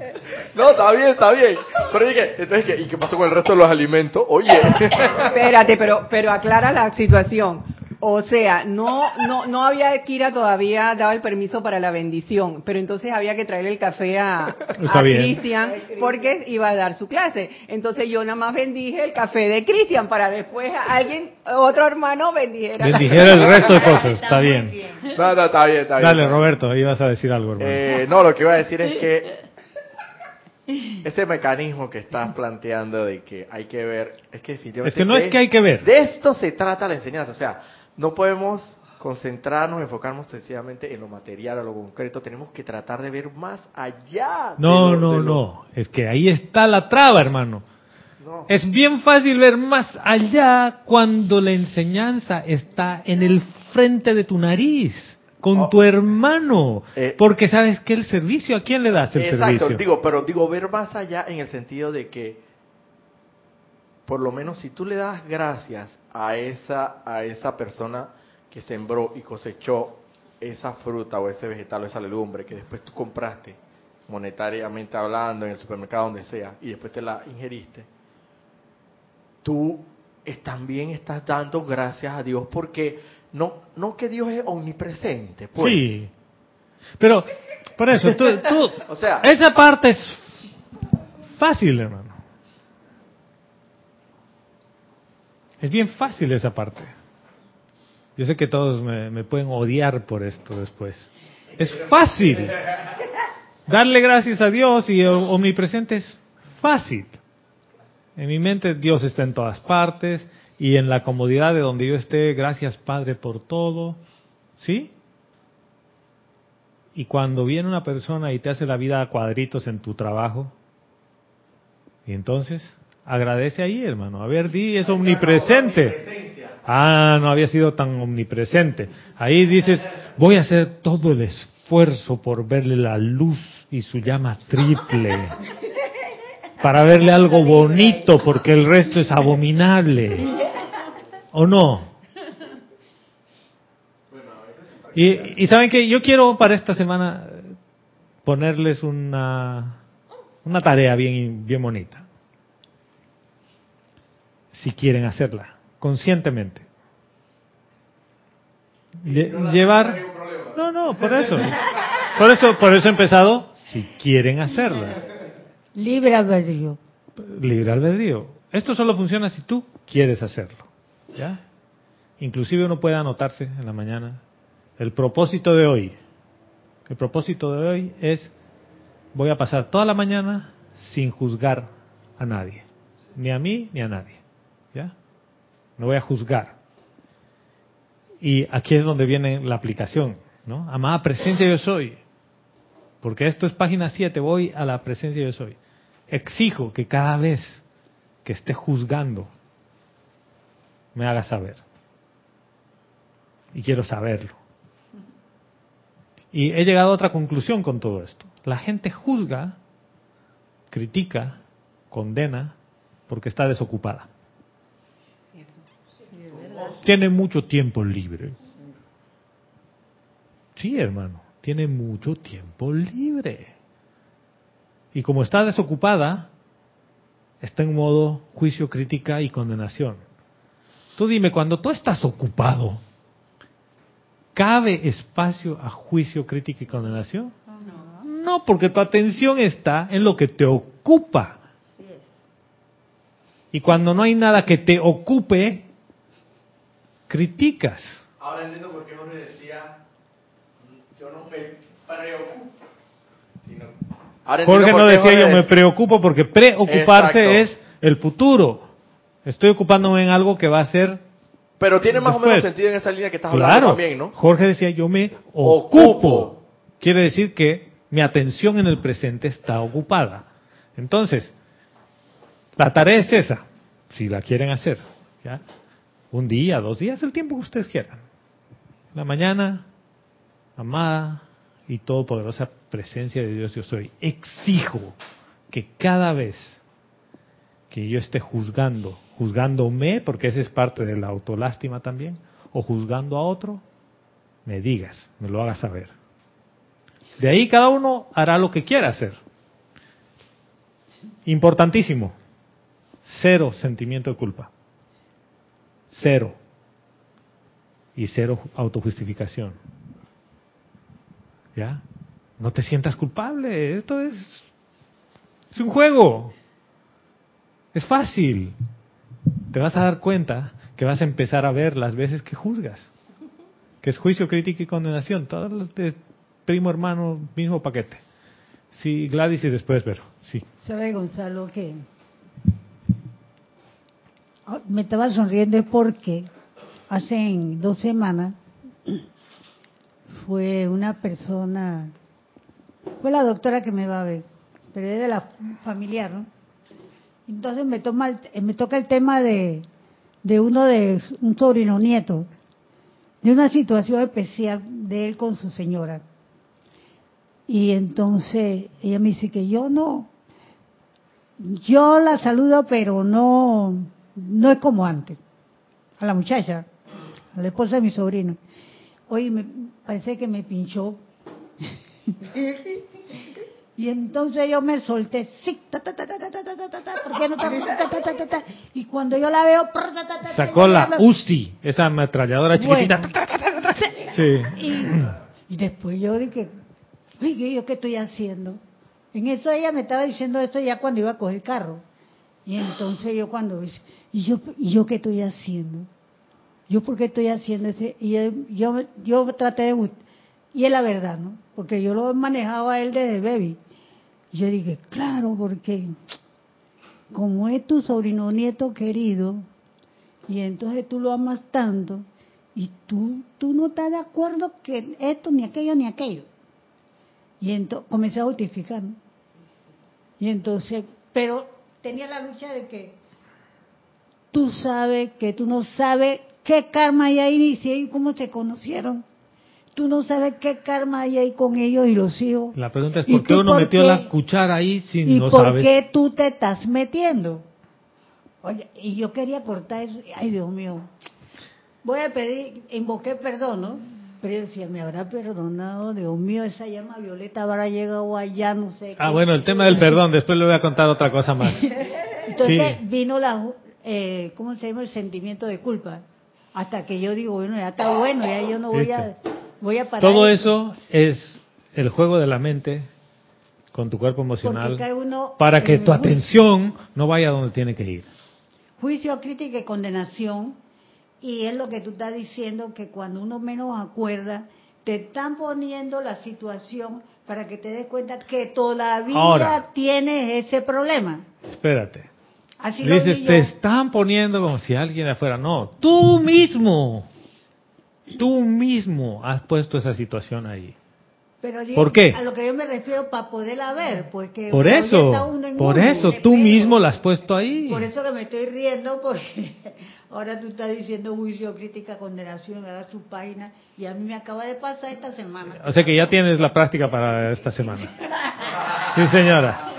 No, está bien, está bien. Pero dije, entonces, ¿qué? ¿y qué pasó con el resto de los alimentos? Oye. Espérate, pero, pero aclara la situación. O sea, no, no, no había Kira todavía dado el permiso para la bendición, pero entonces había que traerle el café a, a. Cristian porque iba a dar su clase. Entonces yo nada más bendije el café de Cristian para después alguien, otro hermano bendijera. la- Bendijera el resto de cosas. Está bien. No, no, está bien, está bien. Dale, Roberto, ibas a decir algo, hermano. Eh, no, lo que iba a decir es que ese mecanismo que estás planteando de que hay que ver, es que definitivamente... Es que no es de- que hay que ver. De esto se trata la enseñanza, o sea, no podemos concentrarnos, enfocarnos sencillamente en lo material, en lo concreto, tenemos que tratar de ver más allá. de No, lo- no, de lo- no. Es que ahí está la traba, hermano. no. Es bien fácil ver más allá cuando la enseñanza está en el frente de tu nariz, con Oh. tu hermano. Eh. Porque sabes que el servicio, ¿a quién le das el Exacto, servicio? digo, pero digo ver más allá en el sentido de que por lo menos si tú le das gracias a esa a esa persona que sembró y cosechó esa fruta o ese vegetal o esa legumbre que después tú compraste monetariamente hablando en el supermercado donde sea y después te la ingeriste, tú también estás dando gracias a Dios porque no no que Dios es omnipresente, pues. Sí. Pero, por eso, tú, tú- O sea- esa parte es fácil, hermano. Es bien fácil esa parte. Yo sé que todos me, me pueden odiar por esto después. Es fácil. Darle gracias a Dios y omnipresente es fácil. En mi mente Dios está en todas partes y en la comodidad de donde yo esté, gracias Padre por todo. ¿Sí? Y cuando viene una persona y te hace la vida a cuadritos en tu trabajo, y entonces agradece ahí, hermano. A ver, di, es omnipresente. Ah, no había sido tan omnipresente. Ahí dices, voy a hacer todo el esfuerzo por verle la luz y su llama triple. Para verle algo bonito, porque el resto es abominable. ¿O no? Y, y saben que yo quiero para esta semana ponerles una, una tarea bien, bien bonita. Si quieren hacerla, conscientemente. Lle- llevar. No, no, por eso. Por eso, por eso he empezado. Si quieren hacerla. Libre albedrío. Libre albedrío. Esto solo funciona si tú quieres hacerlo. ¿Ya? Inclusive uno puede anotarse en la mañana. El propósito de hoy. El propósito de hoy es voy a pasar toda la mañana sin juzgar a nadie. Ni a mí ni a nadie. ¿Ya? No voy a juzgar. Y aquí es donde viene la aplicación, ¿no? Amada presencia yo soy. Porque esto es página 7, voy a la presencia yo soy. Exijo que cada vez que esté juzgando me haga saber. Y quiero saberlo. Y he llegado a otra conclusión con todo esto. La gente juzga, critica, condena porque está desocupada. Tiene mucho tiempo libre. Sí, hermano, tiene mucho tiempo libre. Y como está desocupada, está en modo juicio, crítica y condenación. Tú dime, cuando tú estás ocupado, ¿cabe espacio a juicio, crítica y condenación? No, porque tu atención está en lo que te ocupa. Y cuando no hay nada que te ocupe, criticas. Ahora entiendo por qué Jorge decía, yo no me preocupo. Ahora Jorge no decía yo me preocupo porque preocuparse Exacto. es el futuro. Estoy ocupándome en algo que va a ser Pero tiene más o menos sentido en esa línea que estás hablando claro. también, ¿no? Jorge decía yo me ocupo. Ocupo. Quiere decir que mi atención en el presente está ocupada. Entonces, la tarea es esa, si la quieren hacer. ¿ya? Un día, dos días, el tiempo que ustedes quieran. La mañana, amada y todopoderosa presencia de Dios yo soy. Exijo que cada vez que yo esté juzgando, juzgándome, porque esa es parte de la autolástima también, o juzgando a otro, me digas, me lo hagas saber. De ahí cada uno hará lo que quiera hacer. Importantísimo, cero sentimiento de culpa. Cero. Y cero autojustificación. ¿Ya? No te sientas culpable. Esto es, es un juego. Es fácil. Te vas a dar cuenta que vas a empezar a ver las veces que juzgas. Que es juicio, crítica y condenación. Todos los de primo, hermano, mismo paquete. Sí, Gladys y después Vero. Sí. ¿Sabe, Gonzalo, que Ah, me estaba sonriendo porque hace dos semanas fue una persona, fue la doctora que me va a ver, pero es de la familiar, ¿no? Entonces me toma el- me toca el tema de, de uno de un sobrino nieto, de una situación especial de él con su señora. Y entonces ella me dice que yo no, yo la saludo, pero no, no es como antes. A la muchacha, a la esposa de mi sobrino. Oye, me parece que me pinchó. y entonces yo me solté, sí, ta, ta, ta, ta, ta, ta, ta, ta, ta, ta, ¿por qué no ta, ta, ta, ta, ta, ta? Y cuando yo la veo, prr, ta, ta, ta, ta, Sacó la me- UCI, esa ametralladora chiquitita. Bueno. Sí. Y, y después yo dije, oye, ¿yo qué estoy haciendo? En eso ella me estaba diciendo esto ya cuando iba a coger el carro. Y entonces yo cuando dice, ¿y yo, ¿y yo qué estoy haciendo? ¿Yo por qué estoy haciendo ese? Y él- yo, yo traté de... Y es la verdad, ¿no? Porque yo lo he manejado a él desde baby. Y yo dije, claro, porque como es tu sobrino nieto querido, y entonces tú lo amas tanto, y tú, tú no estás de acuerdo que esto, ni aquello, ni aquello. Y entonces comencé a justificar. ¿no? Y entonces, pero tenía la lucha de que tú sabes que tú no sabes qué karma hay ahí, ni si ellos cómo se conocieron. Tú no sabes qué karma hay ahí con ellos y los hijos. La pregunta es ¿Y por qué uno por metió qué? la cuchara ahí si ¿Y no por sabes. qué tú te estás metiendo? Oye, y yo quería cortar eso. Ay, Dios mío. Voy a pedir, invoqué perdón, ¿no? Pero yo decía, me habrá perdonado, Dios mío, esa llama violeta habrá llegado allá, no sé. Ah, qué. bueno, el tema del perdón, después le voy a contar otra cosa más. Entonces Sí. vino la, eh, ¿cómo se llama? El sentimiento de culpa. Hasta que yo digo, bueno, ya está bueno, ya yo no voy a, voy a parar. Todo eso es el juego de la mente con tu cuerpo emocional para que tu atención no vaya donde tiene que ir. Juicio, crítica y condenación. Y es lo que tú estás diciendo, que cuando uno menos acuerda, te están poniendo la situación para que te des cuenta que todavía Ahora. tienes ese problema. Espérate. Así Dices, te están poniendo como si alguien afuera. No, tú mismo. Tú mismo has puesto esa situación ahí. Pero yo- ¿Por qué? A lo que yo me refiero para poderla ver, porque Por eso, uno en por eso, tú mismo la has puesto ahí. Por eso que me estoy riendo, porque ahora tú estás diciendo juicio, crítica, condenación, a su página, y a mí me acaba de pasar esta semana. O sea que ya tienes la práctica para esta semana. Sí, señora.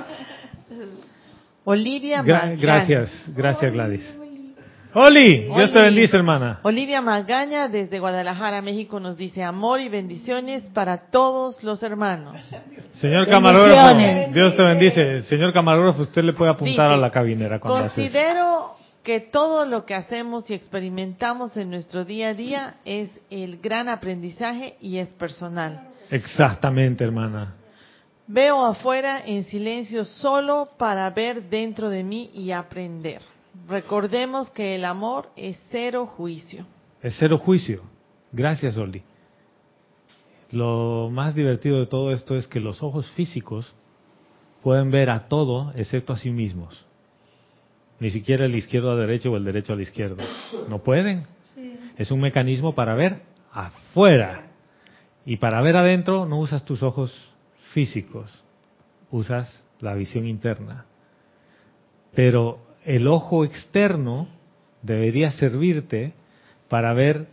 Olivia Gra- Magaña. gracias, gracias Gladys. Oli, Dios te Oli. bendice, hermana. Olivia Magaña desde Guadalajara, México nos dice amor y bendiciones para todos los hermanos. Señor camarógrafo. Dios te bendice. Señor camarógrafo, usted le puede apuntar Dice, a la cabinera cuando. Considero que todo lo que hacemos y experimentamos en nuestro día a día es el gran aprendizaje y es personal. Exactamente, hermana. Veo afuera en silencio solo para ver dentro de mí y aprender. Recordemos que el amor es cero juicio. Es cero juicio. Gracias, Oli. Lo más divertido de todo esto es que los ojos físicos pueden ver a todo excepto a sí mismos. Ni siquiera el izquierdo a derecho o el derecho al izquierdo. No pueden. Es un mecanismo para ver afuera. Y para ver adentro no usas tus ojos físicos, usas la visión interna. Pero el ojo externo debería servirte para ver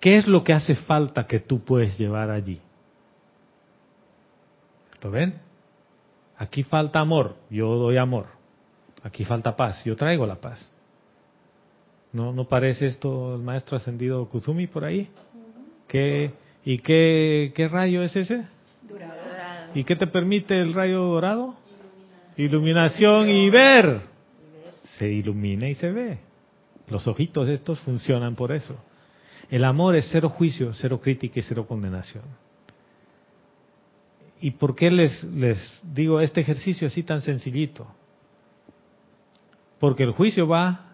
qué es lo que hace falta que tú puedes llevar allí. ¿Lo ven? Aquí falta amor, yo doy amor. Aquí falta paz, yo traigo la paz. ¿No, ¿No parece esto el maestro ascendido Kuzumi por ahí? ¿Qué, ¿Y qué, qué rayo es ese? ¿Y qué te permite el rayo dorado? Iluminación y ver. Se ilumina y se ve. Los ojitos estos funcionan por eso. El amor es cero juicio, cero crítica y cero condenación. ¿Y por qué les, les digo este ejercicio así tan sencillito? Porque el juicio va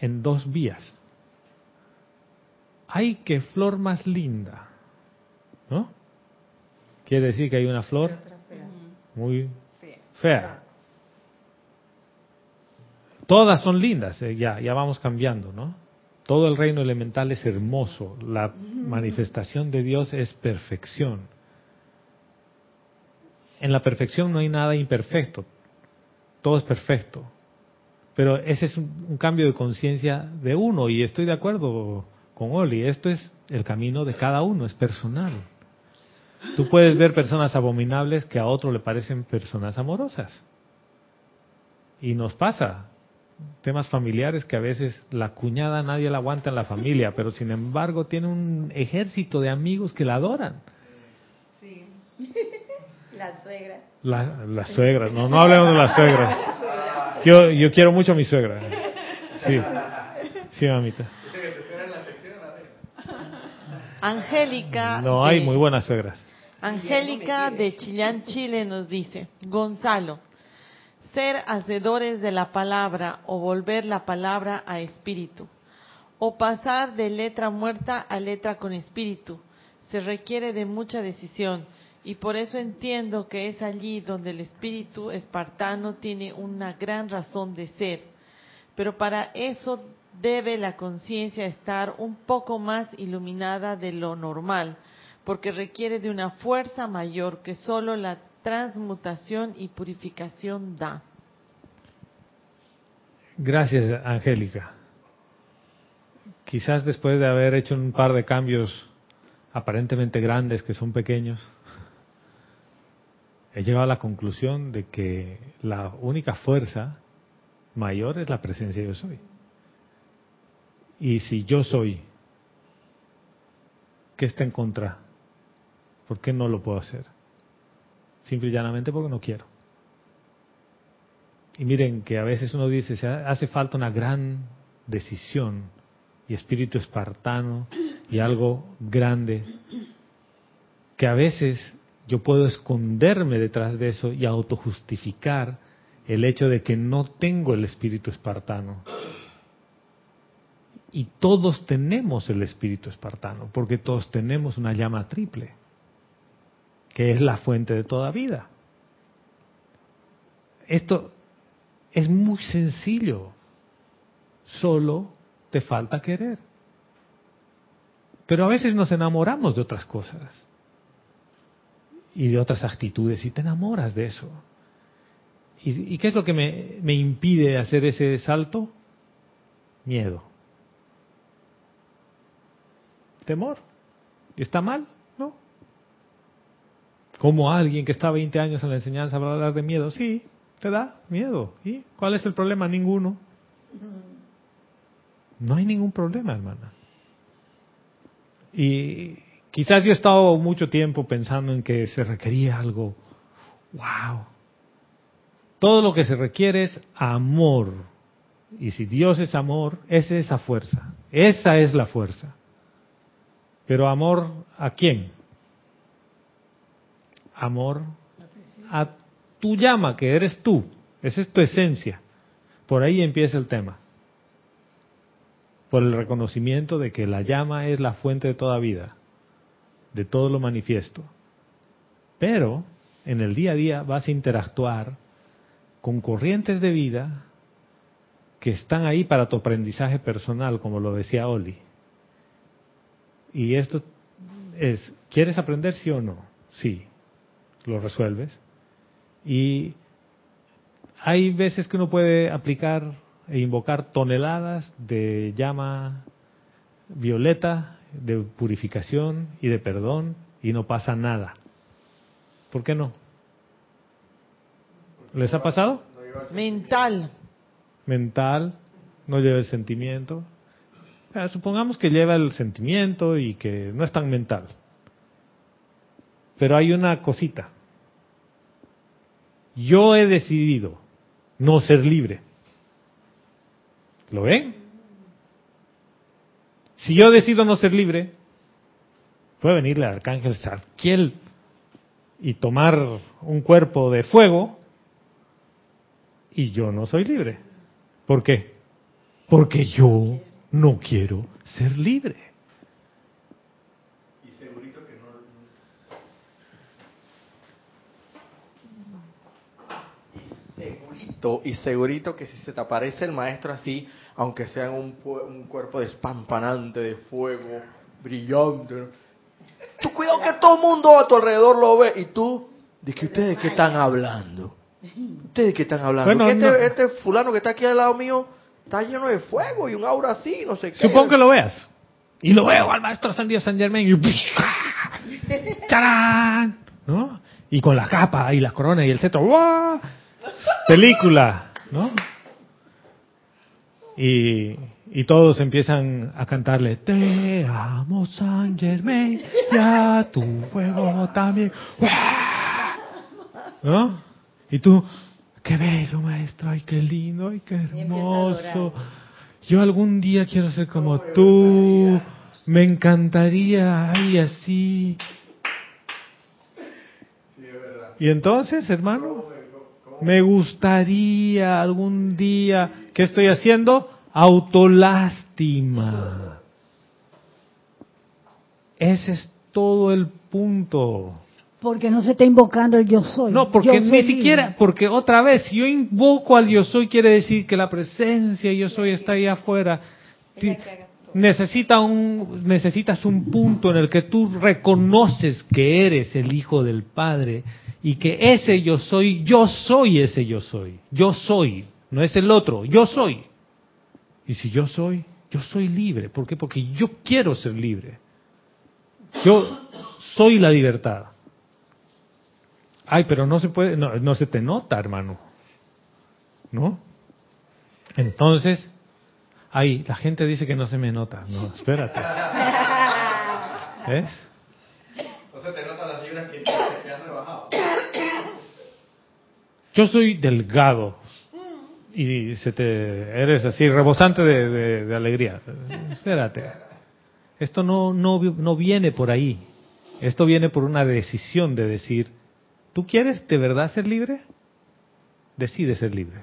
en dos vías. ¡Ay, qué flor más linda! Quiere decir que hay una flor muy fea. Todas son lindas, eh, ya, ya vamos cambiando, ¿no? Todo el reino elemental es hermoso, la manifestación de Dios es perfección. En la perfección no hay nada imperfecto, todo es perfecto. Pero ese es un, un cambio de conciencia de uno y estoy de acuerdo con Oli, esto es el camino de cada uno, es personal. Tú puedes ver personas abominables que a otro le parecen personas amorosas. Y nos pasa, temas familiares que a veces la cuñada nadie la aguanta en la familia, pero sin embargo tiene un ejército de amigos que la adoran. Sí. La suegra. La, la suegra, no, no hablemos de las suegras. Yo, yo quiero mucho a mi suegra. Sí, sí, mamita. Angélica. No, hay de- muy buenas suegras. Angélica de Chillán, Chile nos dice, Gonzalo, ser hacedores de la palabra o volver la palabra a espíritu, o pasar de letra muerta a letra con espíritu, se requiere de mucha decisión y por eso entiendo que es allí donde el espíritu espartano tiene una gran razón de ser. Pero para eso debe la conciencia estar un poco más iluminada de lo normal, porque requiere de una fuerza mayor que solo la transmutación y purificación da. Gracias, Angélica. Quizás después de haber hecho un par de cambios aparentemente grandes que son pequeños, he llegado a la conclusión de que la única fuerza mayor es la presencia de yo soy. Y si yo soy, ¿qué está en contra? ¿Por qué no lo puedo hacer? Simple y llanamente porque no quiero. Y miren que a veces uno dice, se hace falta una gran decisión y espíritu espartano y algo grande, que a veces yo puedo esconderme detrás de eso y autojustificar el hecho de que no tengo el espíritu espartano. Y todos tenemos el espíritu espartano, porque todos tenemos una llama triple, que es la fuente de toda vida. Esto es muy sencillo, solo te falta querer. Pero a veces nos enamoramos de otras cosas y de otras actitudes y te enamoras de eso. ¿Y, qué es lo que me, me impide hacer ese salto? Miedo. Temor. ¿Está mal? Como alguien que está 20 años en la enseñanza va a hablar de miedo? Sí, te da miedo. ¿Y cuál es el problema? Ninguno. No hay ningún problema, hermana. Y quizás yo he estado mucho tiempo pensando en que se requería algo. ¡Wow! Todo lo que se requiere es amor. Y si Dios es amor, es esa fuerza. Esa es la fuerza. Pero amor a quién? Amor a tu llama, que eres tú. Esa es tu esencia. Por ahí empieza el tema. Por el reconocimiento de que la llama es la fuente de toda vida, de todo lo manifiesto. Pero en el día a día vas a interactuar con corrientes de vida que están ahí para tu aprendizaje personal, como lo decía Oli. Y esto es, ¿quieres aprender sí o no? Sí, lo resuelves. Y hay veces que uno puede aplicar e invocar toneladas de llama violeta, de purificación y de perdón, y no pasa nada. ¿Por qué no? ¿Les ha pasado? Mental. Mental, no lleva el sentimiento. Supongamos que lleva el sentimiento y que no es tan mental. Pero hay una cosita. Yo he decidido no ser libre. ¿Lo ven? Si yo decido no ser libre, puede venirle al arcángel Sarkiel y tomar un cuerpo de fuego y yo no soy libre. ¿Por qué? Porque yo no quiero ser libre. Y segurito que no. Y segurito, y segurito que si se te aparece el maestro así, aunque sea un, un cuerpo despampanante de fuego, brillante, tú cuidado que todo el mundo a tu alrededor lo ve y tú, ¿de que ustedes qué están hablando? ¿Ustedes qué están hablando? Bueno, este, no. este fulano que está aquí al lado mío está lleno de fuego y un aura así, no sé qué. Supongo que lo veas. Y lo veo al maestro San Diego San Germain y ¡Charán! ¿No? Y con la capa y las coronas y el cetro. Película, ¿no? Y, y todos empiezan a cantarle Te amo San Germain y a tu fuego también. ¿No? Y tú, qué bello maestro, ay qué lindo, ay qué hermoso. Yo algún día quiero ser como tú. Me encantaría, ay, así. Y entonces, hermano, me gustaría algún día, ¿qué estoy haciendo? Autolástima. Ese es todo el punto. Porque no se está invocando el yo soy. No, porque Yo ni soy siquiera, porque otra vez, si yo invoco al yo soy, quiere decir que la presencia yo soy está ahí afuera. Necesita un, necesitas un punto en el que tú reconoces que eres el hijo del Padre y que ese yo soy, yo soy ese yo soy. Yo soy, no es el otro, yo soy. Y si yo soy, yo soy libre. ¿Por qué? Porque yo quiero ser libre. Yo soy la libertad. Ay, pero no se puede, no, no se te nota, hermano. ¿No? Entonces, ay, la gente dice que no se me nota. No, espérate. ¿Ves? Te las libras que, has rebajado. Yo soy delgado y se te eres así rebosante de alegría. Espérate. Esto no, no, no viene por ahí. Esto viene por una decisión de decir, ¿tú quieres de verdad ser libre? Decide ser libre.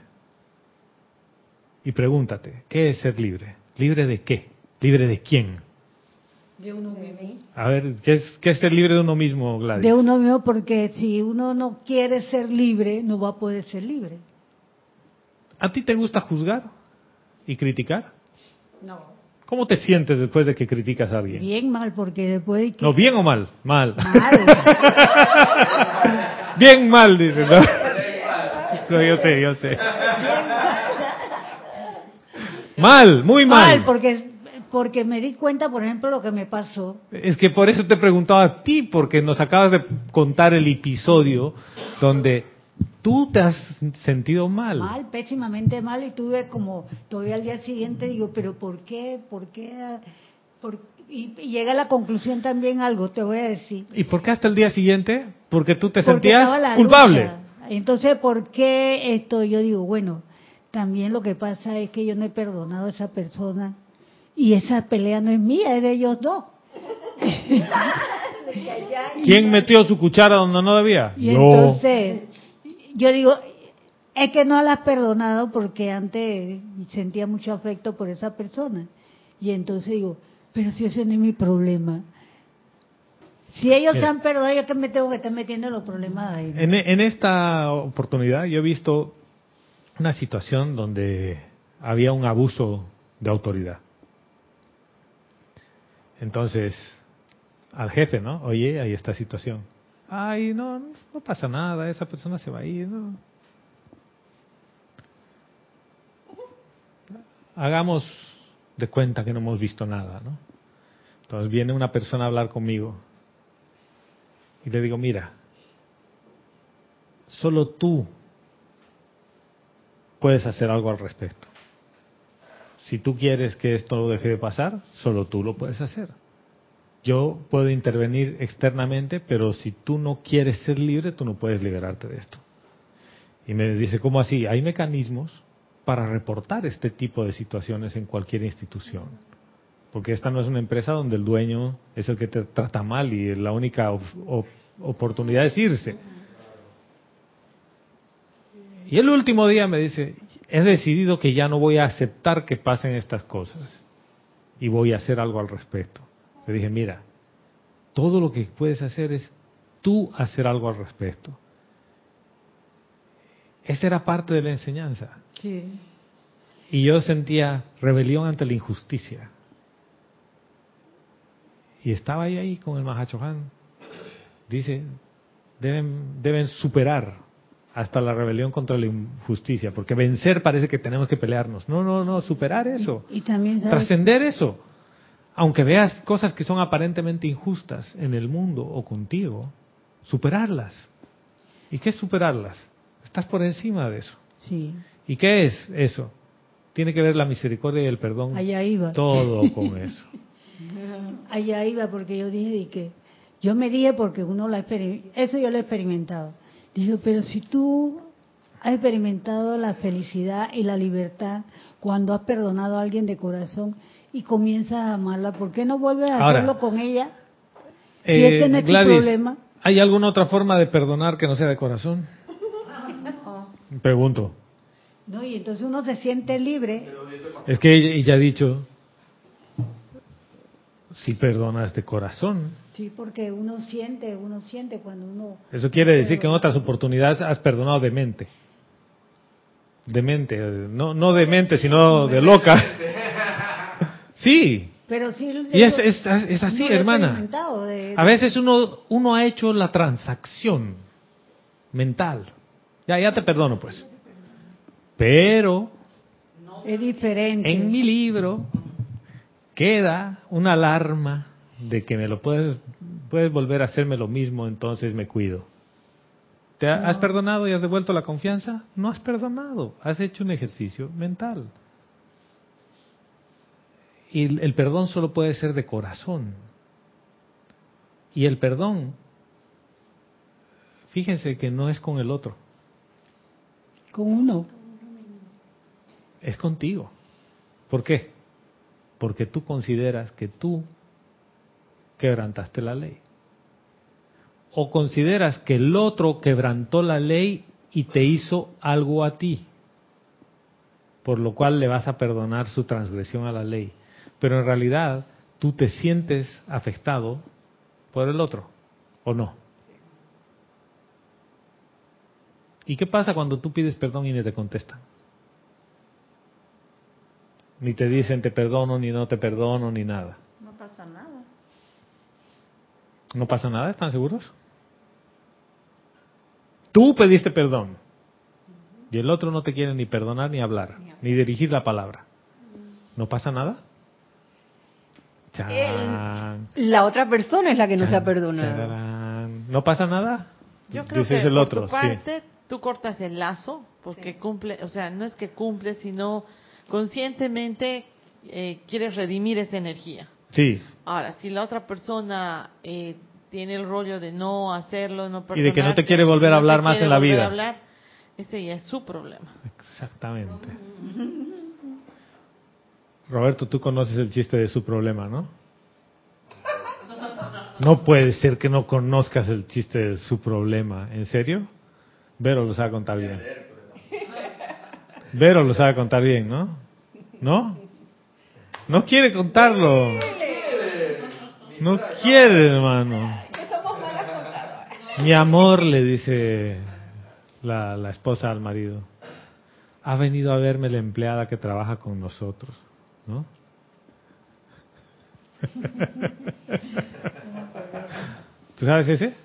Y pregúntate, ¿qué es ser libre? ¿Libre de qué? ¿Libre de quién? De uno mismo. A ver, ¿qué es, qué es ser libre de uno mismo, Gladys? De uno mismo, porque si uno no quiere ser libre, no va a poder ser libre. ¿A ti te gusta juzgar y criticar? No. ¿Cómo te sientes después de que criticas a alguien? Bien mal, porque después de que... No, bien o mal, mal. Mal. Bien mal, dice. ¿no? No, yo sé, yo sé. Mal, muy mal. Mal, porque, porque me di cuenta, por ejemplo, lo que me pasó. Es que por eso te preguntaba a ti, porque nos acabas de contar el episodio donde tú te has sentido mal. Mal, pésimamente mal, y tuve como, todavía al día siguiente digo, pero ¿por qué? ¿Por qué? ¿Por- Y, y llega a la conclusión también algo, te voy a decir. ¿Y por qué hasta el día siguiente? Porque tú te Porque sentías culpable. lucha. Entonces, ¿por qué esto? Yo digo, bueno, también lo que pasa es que yo no he perdonado a esa persona y esa pelea no es mía, es de ellos dos. ¿Quién metió su cuchara donde no debía? Y Yo. entonces, yo digo, es que no la has perdonado porque antes sentía mucho afecto por esa persona. Y entonces digo, pero si ese no es mi problema. Si ellos se han perdonado, yo que me tengo que estar metiendo en los problemas ahí. En, en esta oportunidad yo he visto una situación donde había un abuso de autoridad. Entonces, al jefe, ¿no? Oye, hay esta situación. Ay, no, no pasa nada, esa persona se va a ir, ¿no? Hagamos de cuenta que no hemos visto nada, ¿no? Entonces viene una persona a hablar conmigo y le digo, mira, solo tú puedes hacer algo al respecto. Si tú quieres que esto deje de pasar, solo tú lo puedes hacer. Yo puedo intervenir externamente, pero si tú no quieres ser libre, tú no puedes liberarte de esto. Y me dice, ¿cómo así? Hay mecanismos para reportar este tipo de situaciones en cualquier institución. Porque esta no es una empresa donde el dueño es el que te trata mal y la única op- op- oportunidad es irse. Y el último día me dice, he decidido que ya no voy a aceptar que pasen estas cosas y voy a hacer algo al respecto. Le dije, mira, todo lo que puedes hacer es tú hacer algo al respecto. Esa era parte de la enseñanza. Sí. Y yo sentía rebelión ante la injusticia. Y estaba yo ahí con el Mahachohan. Dice, deben, deben superar hasta la rebelión contra la injusticia, porque vencer parece que tenemos que pelearnos. No, no, no, superar eso. Y también Trascender eso. Aunque veas cosas que son aparentemente injustas en el mundo o contigo, superarlas. ¿Y qué es superarlas? Estás por encima de eso. sí, ¿Y qué es eso? Tiene que ver la misericordia y el perdón. allá iba. Todo con eso. Allá iba porque yo dije y que yo me dije porque uno la eso yo lo he experimentado. Dijo, pero si tú has experimentado la felicidad y la libertad cuando has perdonado a alguien de corazón y comienzas a amarla, ¿por qué no vuelves a Ahora, hacerlo con ella? Si Eh, ese no es tu Gladys, problema. ¿hay alguna otra forma de perdonar que no sea de corazón? Pregunto. No, y entonces uno se siente libre. Es que ella, ella ha dicho, si perdonas de corazón. Sí, porque uno siente, uno siente cuando uno Eso quiere decir que en otras oportunidades has perdonado de mente. De mente, no, no de mente, sino de loca. Sí, Pero sí, y es, es, es así, no hermana. de- A veces uno, uno ha hecho la transacción mental. Ya, ya te perdono, pues. Pero es diferente. en mi libro queda una alarma de que me lo puedes, puedes volver a hacerme lo mismo, entonces me cuido. ¿Te ha- has perdonado y has devuelto la confianza? No has perdonado, has hecho un ejercicio mental. Y el, el perdón solo puede ser de corazón. Y el perdón, fíjense que no es con el otro, Con uno. es contigo. ¿Por qué? Porque tú consideras que tú quebrantaste la ley. O consideras que el otro quebrantó la ley y te hizo algo a ti, por lo cual le vas a perdonar su transgresión a la ley. Pero en realidad tú te sientes afectado por el otro, ¿o no? ¿Y qué pasa cuando tú pides perdón y ni te contestan? Ni te dicen te perdono, ni no te perdono, ni nada. No pasa nada. ¿Están seguros? Tú pediste perdón. Y el otro no te quiere ni perdonar ni hablar, ni dirigir la palabra. ¿No pasa nada? Chan, La otra persona es la que no se ha perdonado. ¿No pasa nada? Yo creo Dices que el por otro, tu sí. parte tú cortas el lazo porque cumple, o sea, no es que cumple, sino conscientemente eh, quieres redimir esa energía. Sí, Ahora, si la otra persona eh, tiene el rollo de no hacerlo, no Y de que no te quiere volver a no hablar más quiere en la vida. hablar, ese ya es su problema. exactamente. Roberto, tú conoces el chiste de su problema, ¿no? No puede ser que no conozcas el chiste de su problema. ¿En serio? Vero lo sabe contar bien. Vero lo sabe contar bien, ¿no? ¿No? No quiere contarlo. No quiere, hermano. Mi amor, le dice la, la esposa al marido. Ha venido a verme la empleada que trabaja con nosotros, ¿no? ¿Tú sabes ese?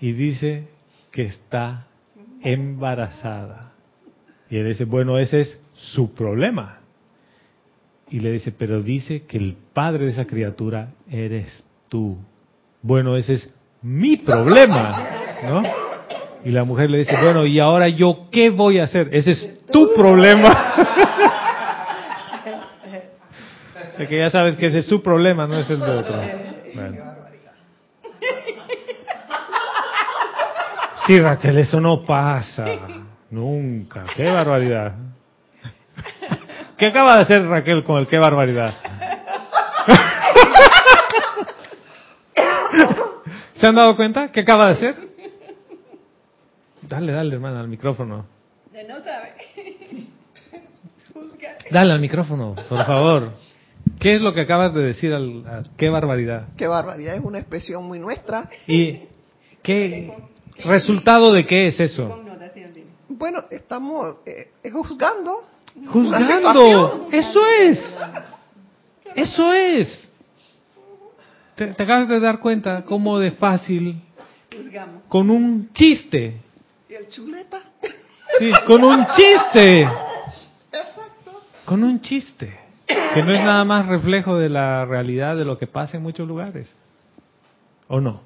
Y dice que está embarazada. Y él dice, bueno, ese es su problema. Y le dice, pero dice que el padre de esa criatura eres tú. Bueno, ese es mi problema, ¿no? Y la mujer le dice, bueno, ¿y ahora yo qué voy a hacer? Ese es tu problema. que ya sabes que ese es su problema, no es el de otro. Bueno. Sí, Raquel, eso no pasa. Nunca. Qué barbaridad. ¿Qué acaba de hacer Raquel con el qué barbaridad? ¿Se han dado cuenta? ¿Qué acaba de hacer? Dale, dale, hermana, al micrófono. De no sabe. Dale al micrófono, por favor. ¿Qué es lo que acabas de decir? Al, a- qué barbaridad. Qué barbaridad, es una expresión muy nuestra. ¿Y qué resultado de qué es eso? Bueno, estamos eh, juzgando. Juzgando. Eso es. Eso es. Te, te acabas de dar cuenta cómo de fácil, Juzgamos. con un chiste, ¿Y el chuleta? sí, con un chiste, Exacto. con un chiste, que no es nada más reflejo de la realidad de lo que pasa en muchos lugares. ¿O no?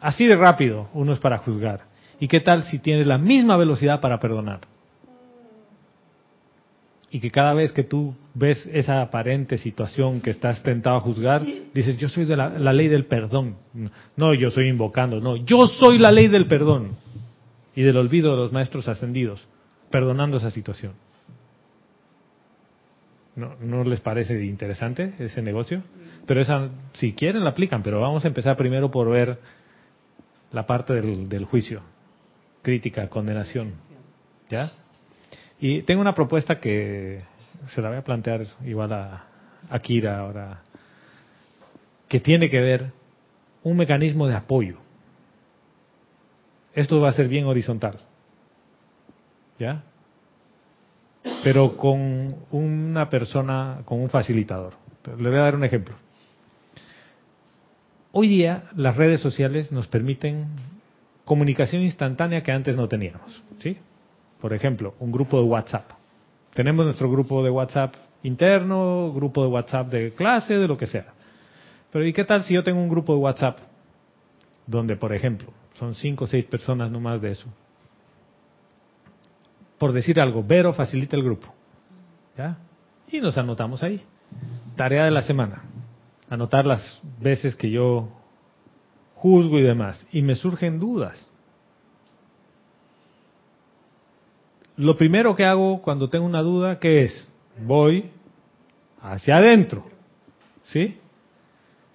Así de rápido uno es para juzgar. ¿Y qué tal si tienes la misma velocidad para perdonar? Y que cada vez que tú ves esa aparente situación que estás tentado a juzgar, dices, yo soy de la, la ley del perdón. No, yo soy invocando, no, yo soy la ley del perdón y del olvido de los maestros ascendidos, perdonando esa situación. ¿No, ¿No les parece interesante ese negocio? Pero esa, si quieren, la aplican, pero vamos a empezar primero por ver la parte del, del juicio, crítica, condenación. ¿Ya? Y tengo una propuesta que se la voy a plantear igual a, a Kira ahora, que tiene que ver un mecanismo de apoyo. Esto va a ser bien horizontal. ¿Ya? Pero con una persona, con un facilitador. Le voy a dar un ejemplo. Hoy día las redes sociales nos permiten comunicación instantánea que antes no teníamos. ¿sí? Por ejemplo, un grupo de WhatsApp. Tenemos nuestro grupo de WhatsApp interno, grupo de WhatsApp de clase, de lo que sea. Pero ¿y qué tal si yo tengo un grupo de WhatsApp donde, por ejemplo, son cinco o seis personas no más de eso? Por decir algo, Vero facilita el grupo. ¿Ya? Y nos anotamos ahí. Tarea de la semana. Anotar las veces que yo juzgo y demás. Y me surgen dudas. Lo primero que hago cuando tengo una duda, ¿qué es? Voy hacia adentro. ¿Sí?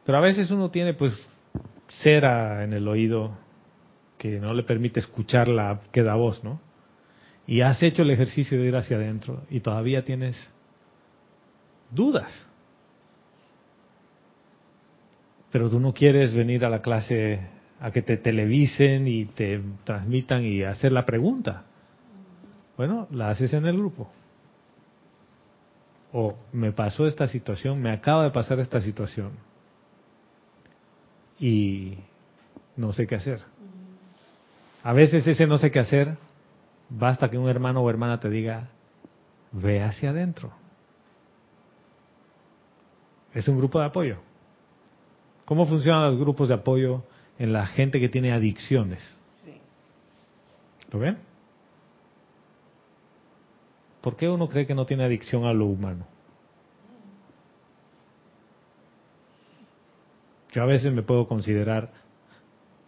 Pero a veces uno tiene pues cera en el oído que no le permite escuchar la queda voz, ¿no? Y has hecho el ejercicio de ir hacia adentro y todavía tienes dudas. Pero tú no quieres venir a la clase a que te televisen y te transmitan y hacer la pregunta. Bueno, la haces en el grupo. O me pasó esta situación, me acaba de pasar esta situación. Y no sé qué hacer. A veces ese no sé qué hacer, basta que un hermano o hermana te diga, ve hacia adentro. Es un grupo de apoyo. ¿Cómo funcionan los grupos de apoyo en la gente que tiene adicciones? ¿Lo ven? ¿Por qué uno cree que no tiene adicción a lo humano? Yo a veces me puedo considerar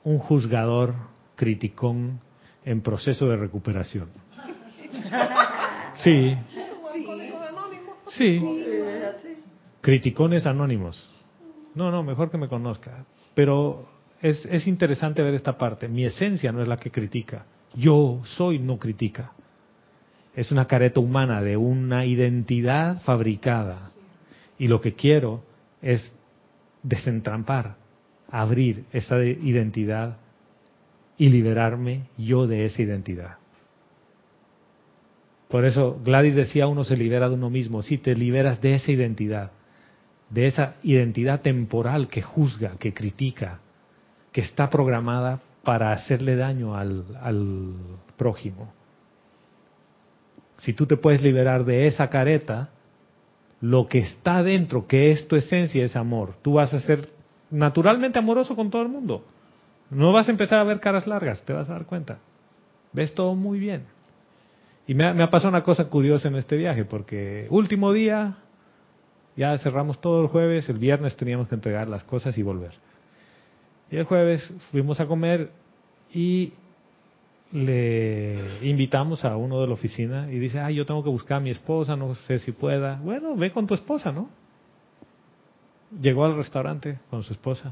un juzgador criticón en proceso de recuperación. Sí. Sí. Criticones anónimos. No, no, mejor que me conozca. Pero es, es interesante ver esta parte. Mi esencia no es la que critica. Yo soy no critica. Es una careta humana de una identidad fabricada. Y lo que quiero es desentrampar, abrir esa de- identidad y liberarme yo de esa identidad. Por eso Gladys decía, uno se libera de uno mismo, si te liberas de esa identidad, de esa identidad temporal que juzga, que critica, que está programada para hacerle daño al, al prójimo. Si tú te puedes liberar de esa careta, lo que está dentro, que es tu esencia, es amor. Tú vas a ser naturalmente amoroso con todo el mundo. No vas a empezar a ver caras largas, te vas a dar cuenta. Ves todo muy bien. Y me ha, pasado una cosa curiosa en este viaje, porque último día, ya cerramos todo el jueves, el viernes teníamos que entregar las cosas y volver. Y el jueves fuimos a comer y le invitamos a uno de la oficina y dice, ay, yo tengo que buscar a mi esposa, no sé si pueda. Bueno, ve con tu esposa, ¿no? Llegó al restaurante con su esposa.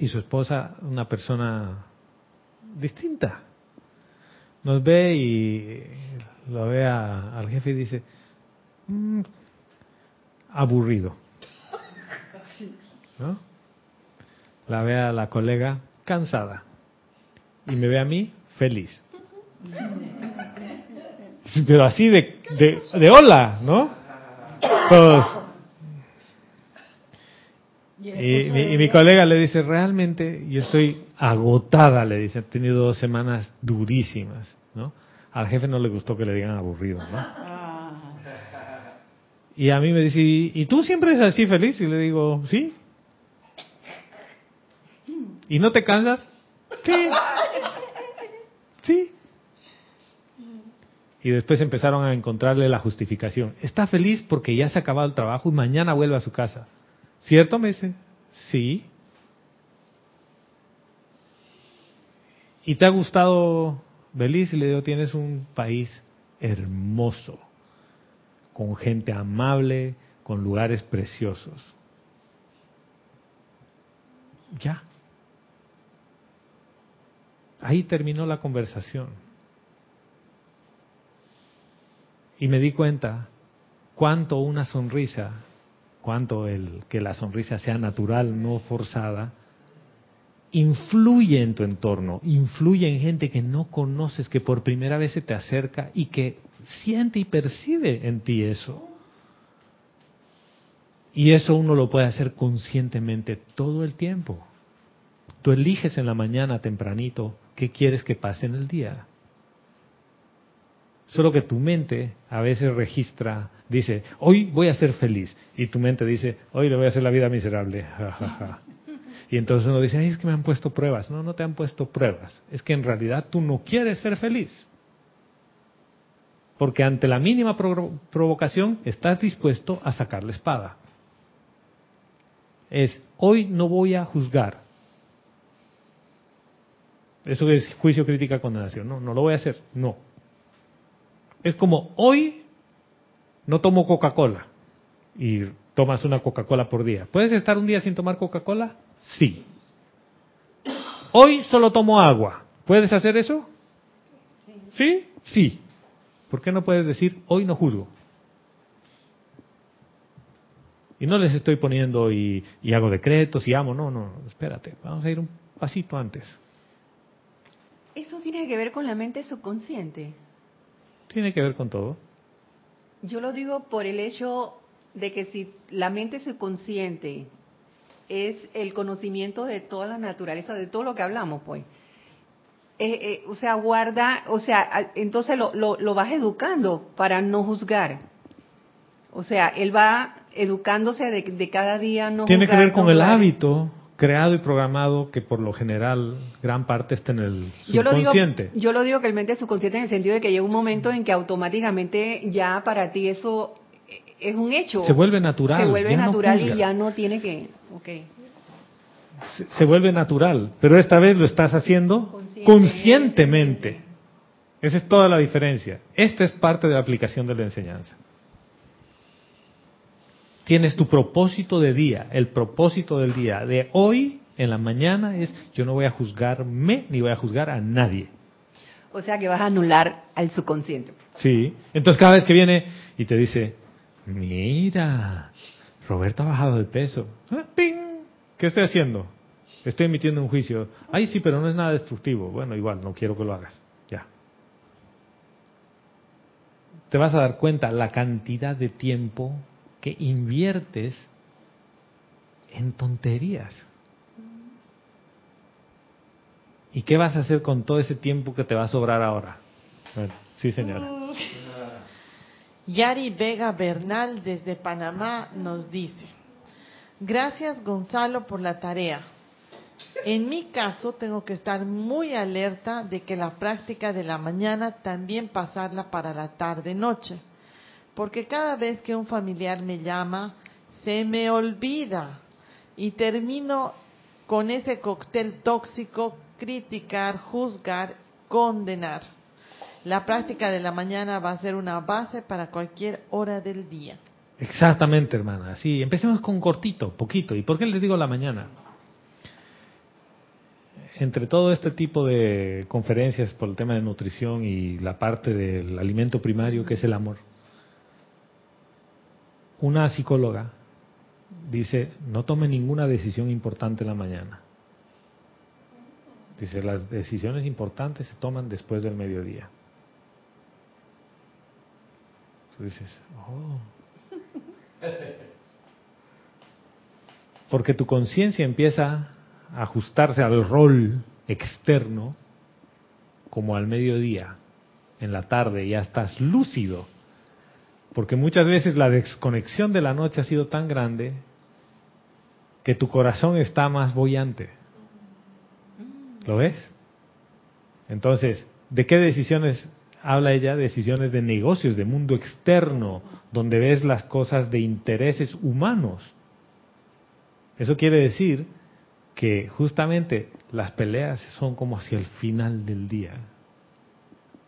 Y su esposa, una persona distinta. Nos ve y lo ve a- al jefe y dice, "Mm, aburrido. ¿No? La ve a la colega cansada. Y me ve a mí feliz. Pero así de, de, de hola, ¿no? Todos. Y, mi, colega le dice, realmente yo estoy agotada, le dice, he tenido dos semanas durísimas, ¿no? Al jefe no le gustó que le digan aburrido, ¿no? Y a mí me dice, ¿y tú siempre eres así feliz? Y le digo, sí. ¿Y no te cansas? Sí. Sí. Y después empezaron a encontrarle la justificación. Está feliz porque ya se ha acabado el trabajo y mañana vuelve a su casa. ¿Cierto? Me. Sí. ¿Y te ha gustado Belice? Y le digo, tienes un país hermoso, con gente amable, con lugares preciosos. Ya. Ahí terminó la conversación. Y me di cuenta cuánto una sonrisa, cuánto el que la sonrisa sea natural, no forzada, influye en tu entorno, influye en gente que no conoces, que por primera vez se te acerca y que siente y percibe en ti eso. Y eso uno lo puede hacer conscientemente todo el tiempo. Tú eliges en la mañana tempranito qué quieres que pase en el día. Solo que tu mente a veces registra, dice, hoy voy a ser feliz. Y tu mente dice, hoy le voy a hacer la vida miserable. Y entonces uno dice, Ay, es que me han puesto pruebas. No, no te han puesto pruebas. Es que en realidad tú no quieres ser feliz. Porque ante la mínima pro- provocación estás dispuesto a sacar la espada. Es, hoy no voy a juzgar. Eso es juicio, crítica, condenación. No, no lo voy a hacer. No. Es como hoy no tomo Coca-Cola y tomas una Coca-Cola por día. ¿Puedes estar un día sin tomar Coca-Cola? Sí. Hoy solo tomo agua. ¿Puedes hacer eso? ¿Sí? Sí. ¿Por qué no puedes decir hoy no juzgo? Y no les estoy poniendo y, y hago decretos y amo. No, no, espérate. Vamos a ir un pasito antes. Eso tiene que ver con la mente subconsciente. Tiene que ver con todo. Yo lo digo por el hecho de que si la mente subconsciente es el conocimiento de toda la naturaleza, de todo lo que hablamos, pues. Eh, eh, o sea, guarda, o sea, entonces lo, lo, lo vas educando para no juzgar. O sea, él va educándose de, de cada día no Tiene que ver con no el hábito creado y programado que por lo general gran parte está en el Yo lo, digo, subconsciente. yo lo digo que el mente subconsciente en el sentido de que llega un momento en que automáticamente ya para ti eso es un hecho. Se vuelve natural. Se vuelve no natural y ya no tiene que... ok. se, se vuelve natural, pero esta vez lo estás haciendo Conscientemente. conscientemente. Esa es toda la diferencia. Esta es parte de la aplicación de la enseñanza. Tienes tu propósito de día. El propósito del día de hoy en la mañana es yo no voy a juzgarme ni voy a juzgar a nadie. O sea que vas a anular al subconsciente. Sí. Entonces cada vez que viene y te dice, mira, Roberto ha bajado de peso. Ah, ¡Ping! ¿Qué estoy haciendo? Estoy emitiendo un juicio. Ay, sí, pero no es nada destructivo. Bueno, igual, no quiero que lo hagas. Ya. Te vas a dar cuenta la cantidad de tiempo que inviertes en tonterías. ¿Y qué vas a hacer con todo ese tiempo que te va a sobrar ahora? Sí, señora. Yari Vega Bernal desde Panamá nos dice, gracias Gonzalo por la tarea. En mi caso, tengo que estar muy alerta de que la práctica de la mañana también pasarla para la tarde-noche. Porque cada vez que un familiar me llama, se me olvida y termino con ese cóctel tóxico, criticar, juzgar, condenar. La práctica de la mañana va a ser una base para cualquier hora del día. Exactamente, hermana. Sí, empecemos con cortito, poquito. ¿Y por qué les digo la mañana? Entre todo este tipo de conferencias por el tema de nutrición y la parte del alimento primario que es el amor, una psicóloga dice, no tome ninguna decisión importante en la mañana. Dice, las decisiones importantes se toman después del mediodía. Tú dices, oh. Porque tu conciencia empieza a ajustarse al rol externo como al mediodía, en la tarde, ya estás lúcido. Porque muchas veces la desconexión de la noche ha sido tan grande que tu corazón está más bollante. ¿Lo ves? Entonces, ¿de qué decisiones habla ella? Decisiones de negocios, de mundo externo, donde ves las cosas de intereses humanos. Eso quiere decir que justamente las peleas son como hacia el final del día,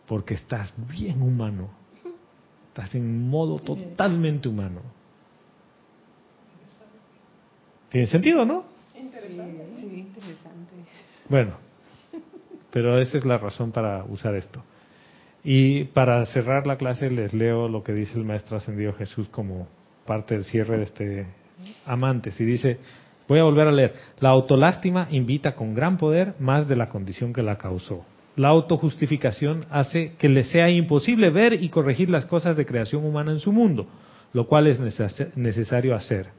porque estás bien humano, estás en modo totalmente humano. ¿Tiene sentido, no? Interesante. Sí, interesante. Bueno, pero esa es la razón para usar esto. Y para cerrar la clase les leo lo que dice el Maestro Ascendido Jesús como parte del cierre de este amantes. Y dice, voy a volver a leer, la autolástima invita con gran poder más de la condición que la causó. La autojustificación hace que le sea imposible ver y corregir las cosas de creación humana en su mundo, lo cual es necesario hacer.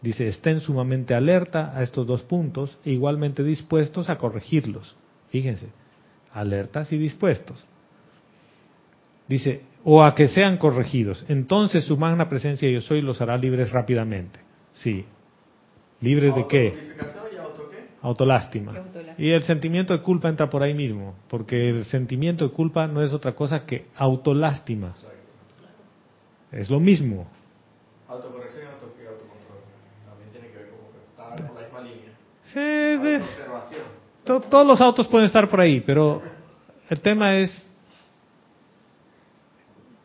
Dice, estén sumamente alerta a estos dos puntos e igualmente dispuestos a corregirlos. Fíjense, alertas y dispuestos. Dice, o a que sean corregidos. Entonces su magna presencia yo soy los hará libres rápidamente. Sí. ¿Libres de qué? ¿Autojustificación y auto qué? Autolástima. Y el sentimiento de culpa entra por ahí mismo, porque el sentimiento de culpa no es otra cosa que autolástima. Es lo mismo. Autocorrección y autocontrol. También tiene que ver como que estar por la misma línea. Sí, de- to- todos los autos pueden estar por ahí, pero el tema es,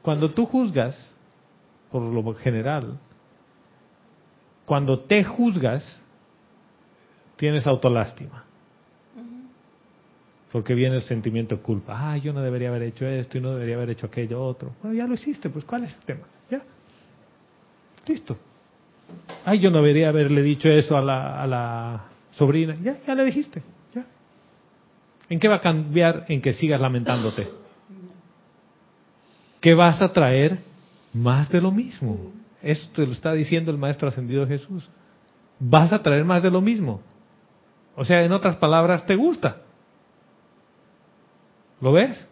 cuando tú juzgas, por lo general, cuando te juzgas, tienes autolástima. Porque viene el sentimiento de culpa. Ah, yo no debería haber hecho esto y no debería haber hecho aquello otro. Bueno, ya lo hiciste, pues ¿cuál es el tema? Ya. Listo. Ay, yo no debería haberle dicho eso a la, a la sobrina. Ya, ya le dijiste. Ya. ¿En qué va a cambiar en que sigas lamentándote? ¿Qué vas a traer? Más de lo mismo. Esto te lo está diciendo el Maestro Ascendido Jesús. Vas a traer más de lo mismo. O sea, en otras palabras, te gusta. ¿Lo ves?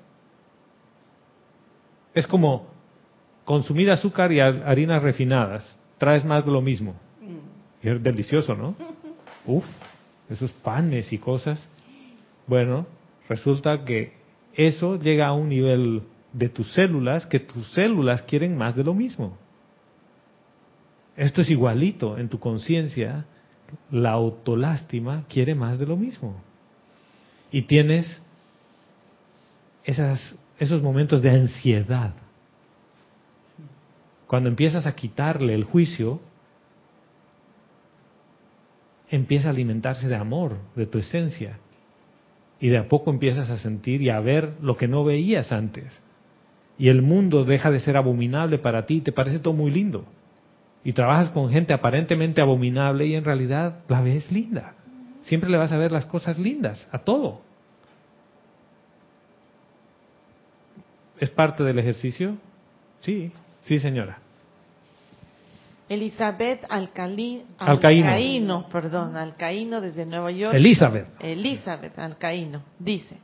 Es como consumir azúcar y har- harinas refinadas. Traes más de lo mismo. Y es delicioso, ¿no? Uf, esos panes y cosas. Bueno, resulta que eso llega a un nivel de tus células que tus células quieren más de lo mismo. Esto es igualito en tu conciencia. La autolástima quiere más de lo mismo. Y tienes esas, esos momentos de ansiedad. Cuando empiezas a quitarle el juicio, empieza a alimentarse de amor, de tu esencia. Y de a poco empiezas a sentir y a ver lo que no veías antes. Y el mundo deja de ser abominable para ti, te parece todo muy lindo. Y trabajas con gente aparentemente abominable y en realidad la ves linda. Siempre le vas a ver las cosas lindas, a todo. ¿Es parte del ejercicio? Sí, sí señora. Elizabeth Alcalí, Alcaíno. Alcaíno, perdón, Alcaíno desde Nueva York. Elizabeth. Elizabeth Alcaíno dice,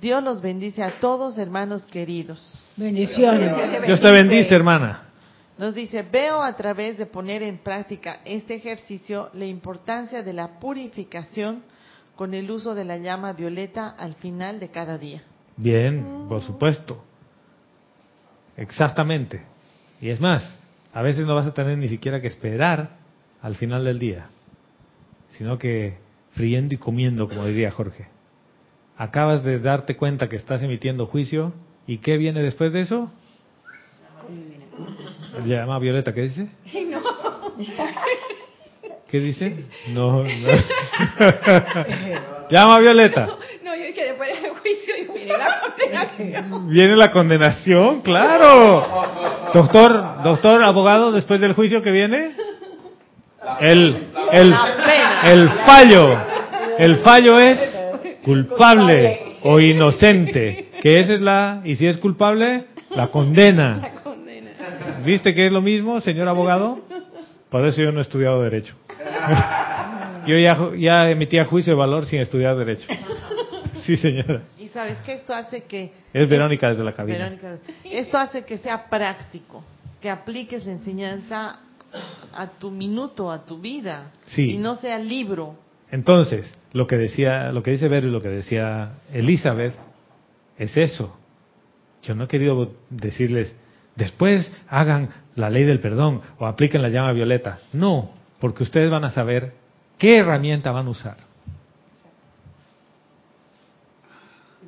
Dios los bendice a todos, hermanos queridos. Bendiciones. Dios te bendice, hermana. Nos dice, veo a través de poner en práctica este ejercicio la importancia de la purificación con el uso de la llama violeta al final de cada día. Bien, por supuesto. Exactamente. Y es más, a veces no vas a tener ni siquiera que esperar al final del día, sino que friendo y comiendo, como diría Jorge. Acabas de darte cuenta que estás emitiendo juicio y ¿qué viene después de eso? Llama Violeta, ¿qué dice? ¿Qué dice? No, no. Llama Violeta. No, yo que después juicio y viene la condenación. Viene la condenación, claro. Doctor, doctor, abogado, después del juicio que viene, el, el, el fallo, el fallo es culpable o inocente, que esa es la, y si es culpable, la condena. La condena. ¿Viste que es lo mismo, señor abogado? Por eso yo no he estudiado derecho. Yo ya, ya emitía juicio de valor sin estudiar derecho. Sí, señora. Y sabes que esto hace que... Es Verónica desde la cabina. Verónica, esto hace que sea práctico, que apliques la enseñanza a tu minuto, a tu vida, Sí. y no sea libro. Entonces, lo que decía, lo que dice Vero y lo que decía Elizabeth es eso. Yo no he querido decirles, después hagan la ley del perdón o apliquen la llama violeta. No, porque ustedes van a saber qué herramienta van a usar.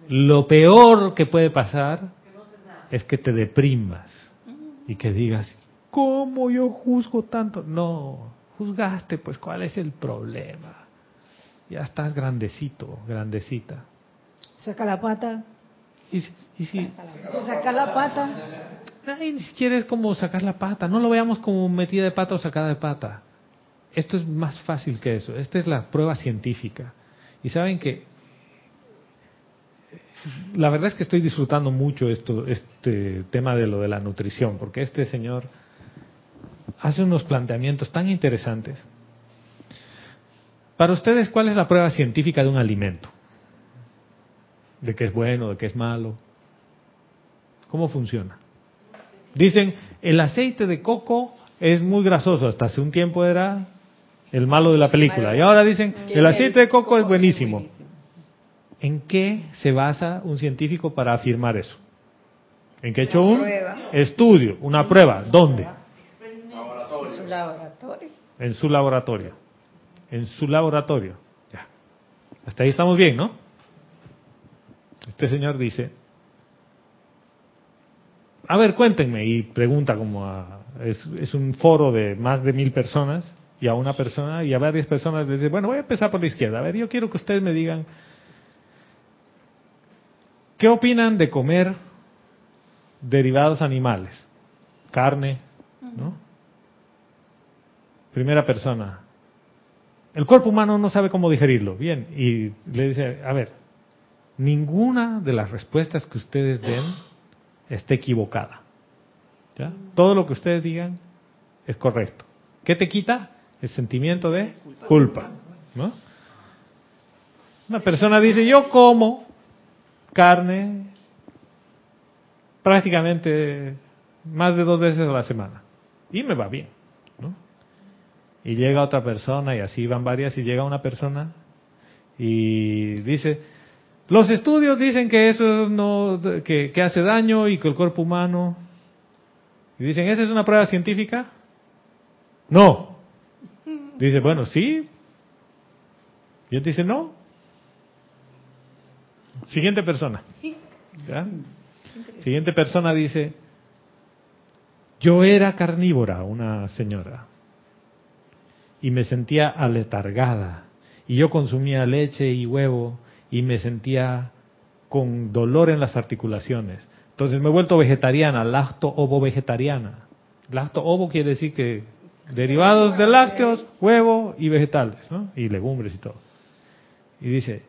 Lo peor que puede pasar es que te deprimas y que digas, ¿cómo yo juzgo tanto? No, juzgaste, pues ¿cuál es el problema? Ya estás grandecito, grandecita. Saca la pata, Y, si- y si, saca la pata. ay, ni siquiera es como sacar la pata, no lo veamos como metida de pata o sacada de pata. Esto es más fácil que eso, esta es la prueba científica. Y saben que la verdad es que estoy disfrutando mucho esto, este tema de lo de la nutrición, porque este señor hace unos planteamientos tan interesantes. Para ustedes, ¿cuál es la prueba científica de un alimento? ¿De qué es bueno, de qué es malo? ¿Cómo funciona? Dicen, el aceite de coco es muy grasoso, hasta hace un tiempo era el malo de la película, y ahora dicen, el aceite de coco es buenísimo. ¿En qué se basa un científico para afirmar eso? ¿En qué ha hecho un estudio, una prueba? ¿Dónde? Su laboratorio. En su laboratorio. En su laboratorio. Ya. Hasta ahí estamos bien, ¿no? Este señor dice, a ver, cuéntenme, y pregunta como a, es, es un foro de más de mil personas, y a una persona y a varias personas les dice, bueno, voy a empezar por la izquierda. A ver, yo quiero que ustedes me digan, ¿qué opinan de comer derivados animales? Carne, ¿no? Primera persona. El cuerpo humano no sabe cómo digerirlo. Bien, y le dice, a ver, ninguna de las respuestas que ustedes den está equivocada. ¿Ya? Todo lo que ustedes digan es correcto. ¿Qué te quita? El sentimiento de culpa. ¿no? Una persona dice, yo como carne prácticamente más de dos veces a la semana y me va bien. Y llega otra persona y así van varias y llega una persona y dice, los estudios dicen que eso no, que, que hace daño y que el cuerpo humano... Y dicen, ¿esa es una prueba científica? No. Dice, bueno, sí. Y él dice, no. Siguiente persona. ¿Ya? Siguiente persona dice, yo era carnívora, una señora, y me sentía aletargada, y yo consumía leche y huevo, y me sentía con dolor en las articulaciones. Entonces me he vuelto vegetariana, lacto-ovo vegetariana. Lacto-ovo quiere decir que derivados de lácteos, huevo y vegetales, ¿no? Y legumbres y todo. Y dice,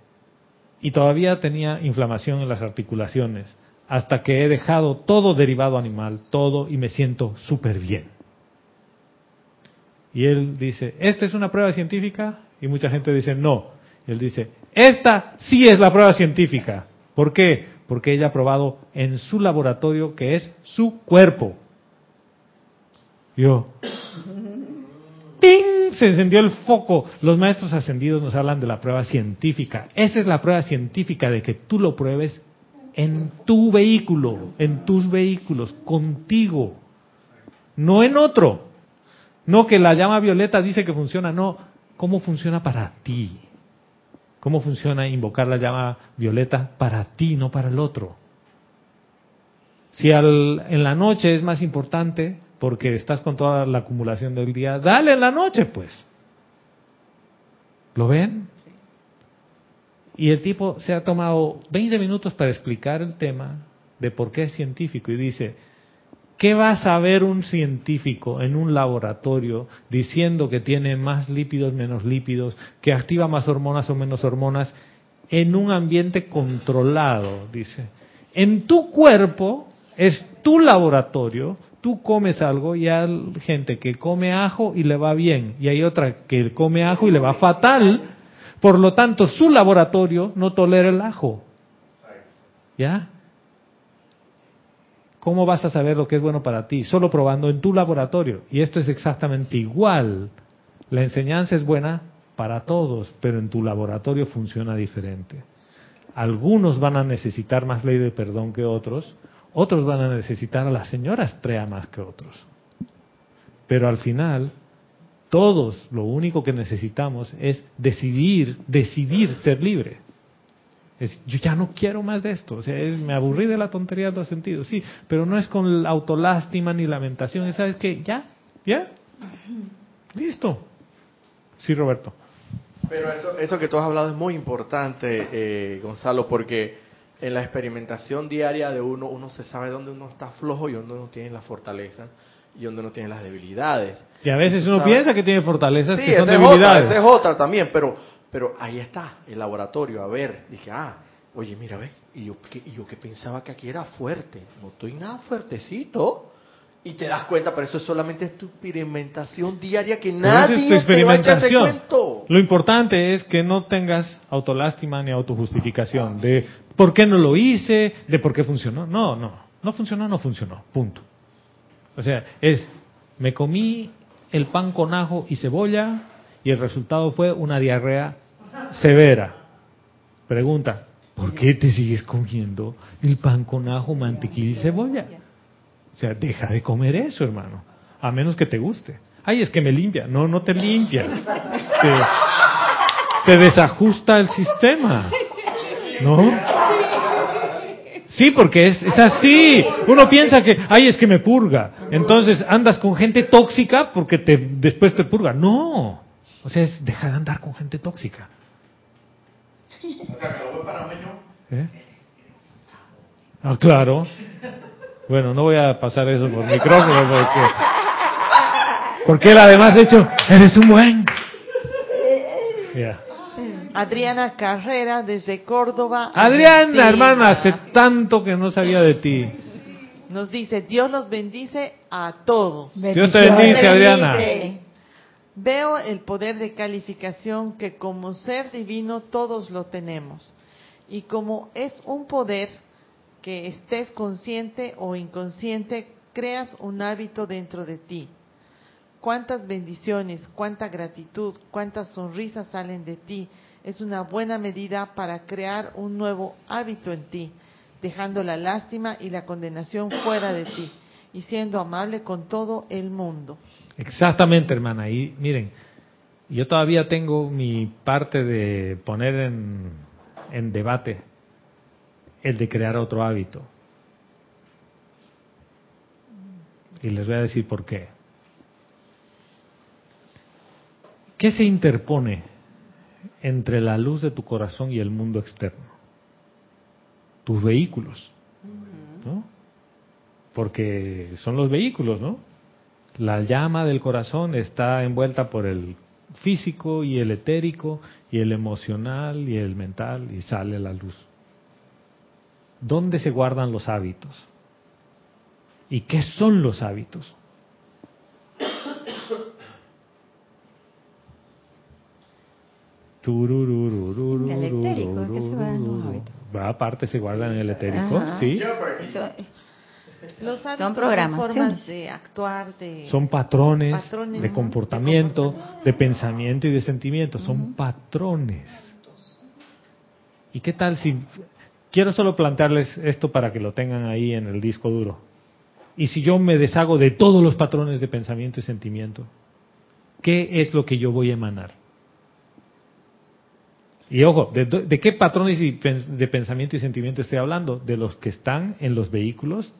y todavía tenía inflamación en las articulaciones, hasta que he dejado todo derivado animal, todo, y me siento súper bien. Y él dice, ¿esta es una prueba científica? Y mucha gente dice, no. Él dice, esta sí es la prueba científica. ¿Por qué? Porque ella ha probado en su laboratorio que es su cuerpo. Yo, ¡ping! Se encendió el foco. Los maestros ascendidos nos hablan de la prueba científica. Esa es la prueba científica de que tú lo pruebes en tu vehículo, en tus vehículos, contigo, no en otro. No que la llama violeta dice que funciona, no. ¿Cómo funciona para ti? ¿Cómo funciona invocar la llama violeta para ti, no para el otro? Si al, en la noche es más importante porque estás con toda la acumulación del día, dale en la noche pues. ¿Lo ven? Y el tipo se ha tomado 20 minutos para explicar el tema de por qué es científico y dice, ¿qué va a saber un científico en un laboratorio diciendo que tiene más lípidos, menos lípidos, que activa más hormonas o menos hormonas en un ambiente controlado? Dice, en tu cuerpo es tu laboratorio, tú comes algo y hay gente que come ajo y le va bien, y hay otra que come ajo y le va fatal, por lo tanto su laboratorio no tolera el ajo. ¿Ya? ¿Cómo vas a saber lo que es bueno para ti? Solo probando en tu laboratorio. Y esto es exactamente igual. La enseñanza es buena para todos, pero en tu laboratorio funciona diferente. Algunos van a necesitar más ley de perdón que otros, otros van a necesitar a la señora Estrella más que otros. Pero al final, todos lo único que necesitamos es decidir, decidir ser libre. Es, yo ya no quiero más de esto, o sea, es, me aburrí de la tontería de los sentidos, sí, pero no es con autolástima ni lamentación, ¿sabes qué? Ya, ya, listo. Sí, Roberto. Pero eso, eso que tú has hablado es muy importante, eh, Gonzalo, porque en la experimentación diaria de uno, uno se sabe dónde uno está flojo y dónde uno tiene la fortaleza y dónde uno tiene las debilidades. Y a veces uno sabes- piensa que tiene fortalezas Sí, que son esa es otra, debilidades. esa es otra también, pero pero ahí está el laboratorio, a ver, dije, ah, oye, mira, ve, y yo, que, y yo que pensaba que aquí era fuerte, no estoy nada fuertecito. Y te das cuenta, pero eso solamente es tu experimentación diaria que esa es nadie te va a echar de experimentación. cuento. Lo importante es que no tengas autolástima ni autojustificación de por qué no lo hice, de por qué funcionó. No, no, no funcionó, no funcionó, punto. O sea, es, me comí el pan con ajo y cebolla y el resultado fue una diarrea severa. Pregunta, ¿por qué te sigues comiendo el pan con ajo, mantequilla y cebolla? O sea, deja de comer eso, hermano. A menos que te guste. Ay, es que me limpia. No, no te limpia. Te, te desajusta el sistema. ¿No? Sí, porque es, es así. Uno piensa que, ay, es que me purga. Entonces andas con gente tóxica porque te, después te purga. No. O sea, es dejar de andar con gente tóxica. ¿Eh? Ah, claro. Bueno, no voy a pasar eso por micrófono porque... Porque él además de hecho, eres un buen. Adriana Carrera desde Córdoba. Adriana, Argentina. hermana, hace tanto que no sabía de ti. Nos dice, Dios los bendice a todos. Dios te bendice, Adriana. Veo el poder de calificación que como ser divino todos lo tenemos. Y como es un poder que estés consciente o inconsciente, creas un hábito dentro de ti. Cuántas bendiciones, cuánta gratitud, cuántas sonrisas salen de ti. Es una buena medida para crear un nuevo hábito en ti, dejando la lástima y la condenación fuera de ti y siendo amable con todo el mundo. Exactamente, hermana. Y miren, yo todavía tengo mi parte de poner en, en debate el de crear otro hábito. Y les voy a decir por qué. ¿Qué se interpone entre la luz de tu corazón y el mundo externo? Tus vehículos. ¿no? Porque son los vehículos, ¿no? La llama del corazón está envuelta por el físico y el etérico y el emocional y el mental y sale la luz. ¿Dónde se guardan los hábitos? ¿Y qué son los hábitos? En el etérico, ¿es que se guardan los hábitos? Aparte se guardan en el etérico, Ajá. sí. Eso- Los Son programaciones. formas de actuar, de... Son patrones, Patrones, de comportamiento, De de pensamiento y de sentimiento. Son patrones. ¿Y qué tal si... Quiero solo plantearles esto para que lo tengan ahí en el disco duro. Y si yo me deshago de todos los patrones de pensamiento y sentimiento, ¿qué es lo que yo voy a emanar? Y ojo, ¿de, de qué patrones y de pensamiento y sentimiento estoy hablando? De los que están en los vehículos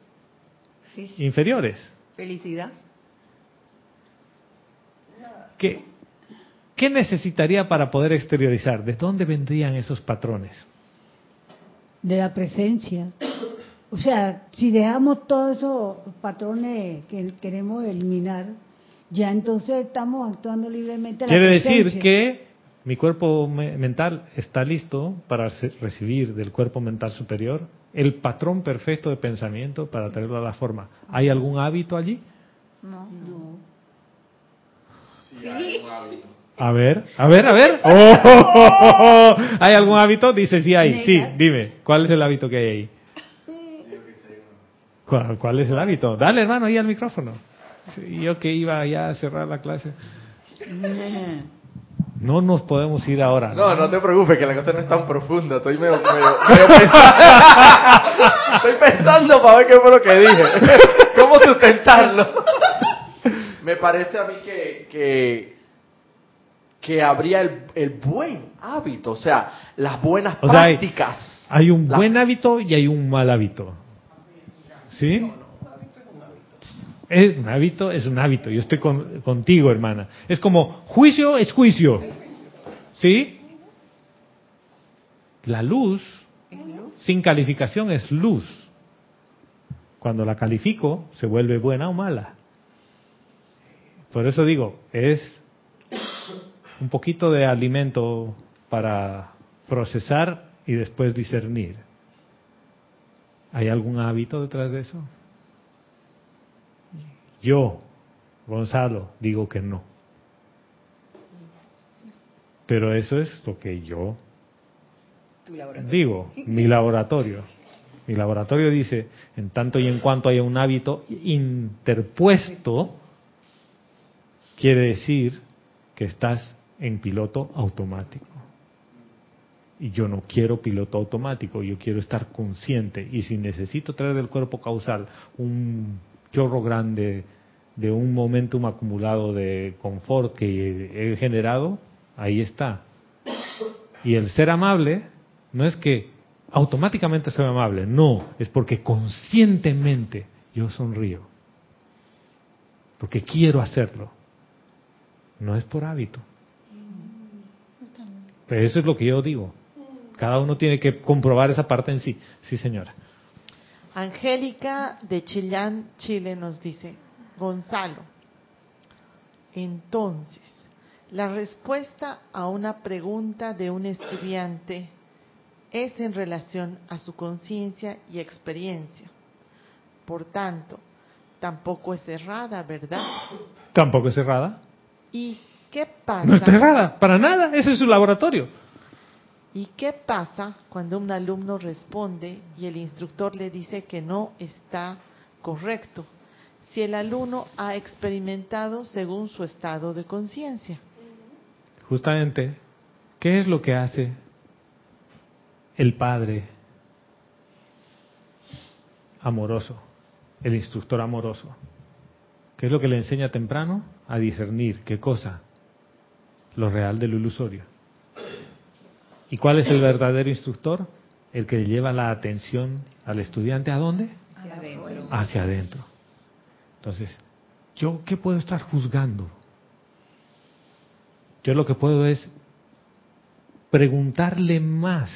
sí. inferiores. Felicidad. ¿Qué, ¿Qué necesitaría para poder exteriorizar? ¿De dónde vendrían esos patrones? De la presencia. O sea, si dejamos todos esos patrones que queremos eliminar, ya entonces estamos actuando libremente. en la Quiere decir que mi cuerpo me- mental está listo para recibir del cuerpo mental superior el patrón perfecto de pensamiento para traerlo a la forma. ¿Hay algún hábito allí? No. A ver, a ver, a ver. ¡Oh! ¿Hay algún hábito? Dice sí hay. Sí, dime. ¿Cuál es el hábito que hay ahí? ¿Cuál, cuál es el hábito? Dale, hermano, ahí al micrófono. Sí, yo que iba ya a cerrar la clase. No nos podemos ir ahora. No, no te preocupes, que la cosa no es tan profunda. Estoy medio, medio- medio pensando. Estoy pensando para ver qué fue lo que dije. ¿Cómo sustentarlo? Me parece a mí que, que, que habría el, el buen hábito, o sea, las buenas O sea, hay- prácticas. Hay un La- buen hábito y hay un mal hábito. ¿Sí? Es un hábito, es un hábito. Yo estoy con- contigo, hermana. Es como juicio es juicio. ¿Sí? La luz, sin calificación, es luz. Cuando la califico, se vuelve buena o mala. Por eso digo, es un poquito de alimento para procesar y después discernir. ¿Hay algún hábito detrás de eso? Yo, Gonzalo, digo que no. Pero eso es lo que yo digo, mi laboratorio. Mi laboratorio dice, en tanto y en cuanto haya un hábito interpuesto, quiere decir que estás en piloto automático. Y yo no quiero piloto automático, yo quiero estar consciente. Y si necesito traer del cuerpo causal un chorro grande de un momentum acumulado de confort que he generado, ahí está. Y el ser amable no es que automáticamente soy amable, no, es porque conscientemente yo sonrío. Porque quiero hacerlo. No es por hábito. Pero eso es lo que yo digo. Cada uno tiene que comprobar esa parte en sí. Sí, señora. Angélica de Chillán, Chile nos dice, Gonzalo, entonces, la respuesta a una pregunta de un estudiante es en relación a su conciencia y experiencia. Por tanto, tampoco es errada, ¿verdad? Tampoco es cerrada. ¿Y qué pasa? No está errada, para nada. Ese es su laboratorio. ¿Y qué pasa cuando un alumno responde y el instructor le dice que no está correcto? Si el alumno ha experimentado según su estado de conciencia. Justamente, ¿qué es lo que hace el padre amoroso, el instructor amoroso? ¿Qué es lo que le enseña temprano? A discernir qué cosa, lo real de lo ilusorio. ¿Y cuál es el verdadero instructor? El que lleva la atención al estudiante a dónde? Hacia adentro. Hacia adentro. Entonces, ¿yo qué puedo estar juzgando? Yo lo que puedo es preguntarle más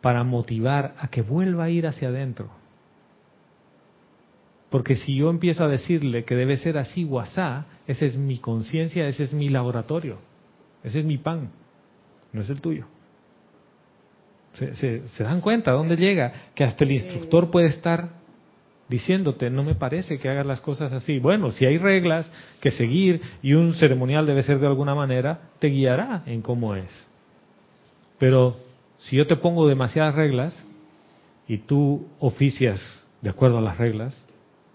para motivar a que vuelva a ir hacia adentro. Porque si yo empiezo a decirle que debe ser así o asá, esa es mi conciencia, ese es mi laboratorio, ese es mi pan, no es el tuyo. ¿Se, se, se dan cuenta dónde llega? Que hasta el instructor puede estar diciéndote, no me parece que hagas las cosas así. Bueno, si hay reglas que seguir y un ceremonial debe ser de alguna manera, te guiará en cómo es. Pero si yo te pongo demasiadas reglas y tú oficias de acuerdo a las reglas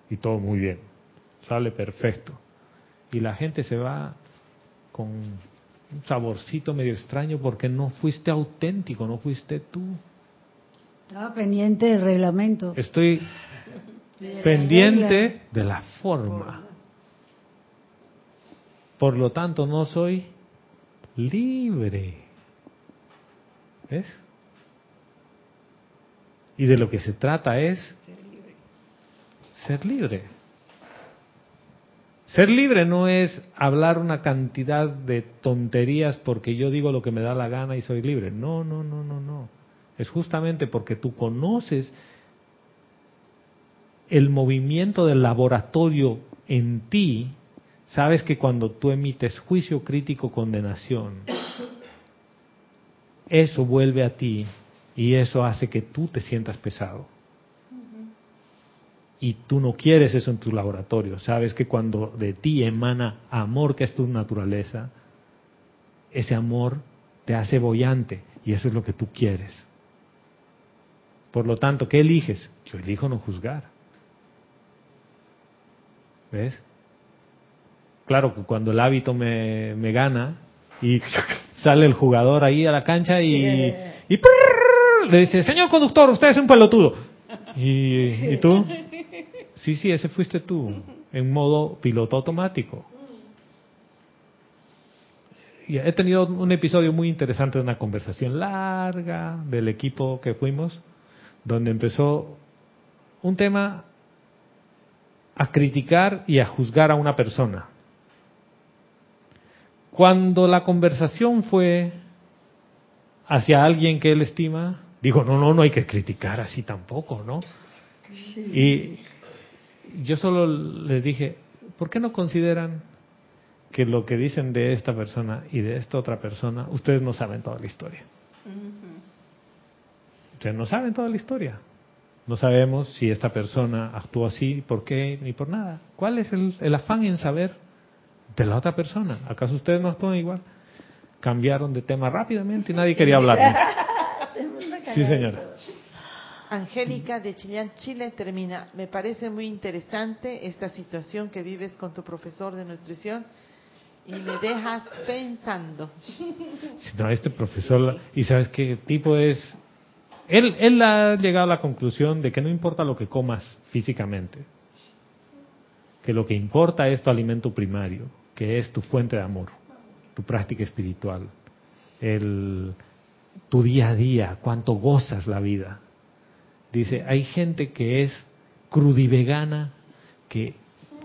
y todo muy bien. Sale perfecto. Y la gente se va con un saborcito medio extraño porque no fuiste auténtico, no fuiste tú. Estaba pendiente del reglamento. Estoy pendiente de la forma. Por lo tanto, no soy libre. ¿Ves? Y de lo que se trata es ser libre. Ser libre no es hablar una cantidad de tonterías porque yo digo lo que me da la gana y soy libre. No, no, no, no, no. Es justamente porque tú conoces el movimiento del laboratorio en ti, sabes que cuando tú emites juicio crítico, condenación, eso vuelve a ti y eso hace que tú te sientas pesado. Y tú no quieres eso en tu laboratorio. Sabes que cuando de ti emana amor, que es tu naturaleza, ese amor te hace bollante y eso es lo que tú quieres. Por lo tanto, ¿qué eliges? Yo elijo no juzgar. ¿Ves? Claro que cuando el hábito me, me gana y sale el jugador ahí a la cancha y, y le dice, señor conductor, usted es un pelotudo. ¿Y, ¿Y tú? Sí, sí, ese fuiste tú, en modo piloto automático. Y he tenido un episodio muy interesante de una conversación larga del equipo que fuimos, donde empezó un tema a criticar y a juzgar a una persona. Cuando la conversación fue hacia alguien que él estima, dijo, no, no, no hay que criticar así tampoco, ¿no? Y yo solo les dije, ¿por qué no consideran que lo que dicen de esta persona y de esta otra persona, ustedes no saben toda la historia? Ustedes no saben toda la historia. No sabemos si esta persona actuó así, por qué, ni por nada. ¿Cuál es el, el afán en saber de la otra persona? ¿Acaso ustedes no actúan igual? Cambiaron de tema rápidamente y nadie quería hablar. Sí, señora. Angélica de Chillán, Chile termina. Me parece muy interesante esta situación que vives con tu profesor de nutrición y me dejas pensando. No, este profesor, y sabes qué tipo es, él, él ha llegado a la conclusión de que no importa lo que comas físicamente, que lo que importa es tu alimento primario, que es tu fuente de amor, tu práctica espiritual, el, tu día a día, cuánto gozas la vida. Dice, hay gente que es crudivegana, que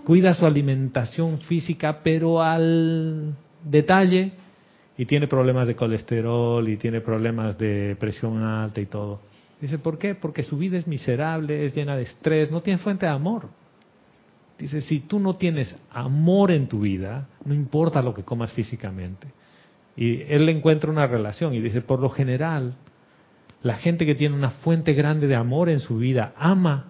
cuida su alimentación física, pero al detalle, y tiene problemas de colesterol, y tiene problemas de presión alta y todo. Dice, ¿por qué? Porque su vida es miserable, es llena de estrés, no tiene fuente de amor. Dice, si tú no tienes amor en tu vida, no importa lo que comas físicamente. Y él le encuentra una relación y dice, por lo general, la gente que tiene una fuente grande de amor en su vida ama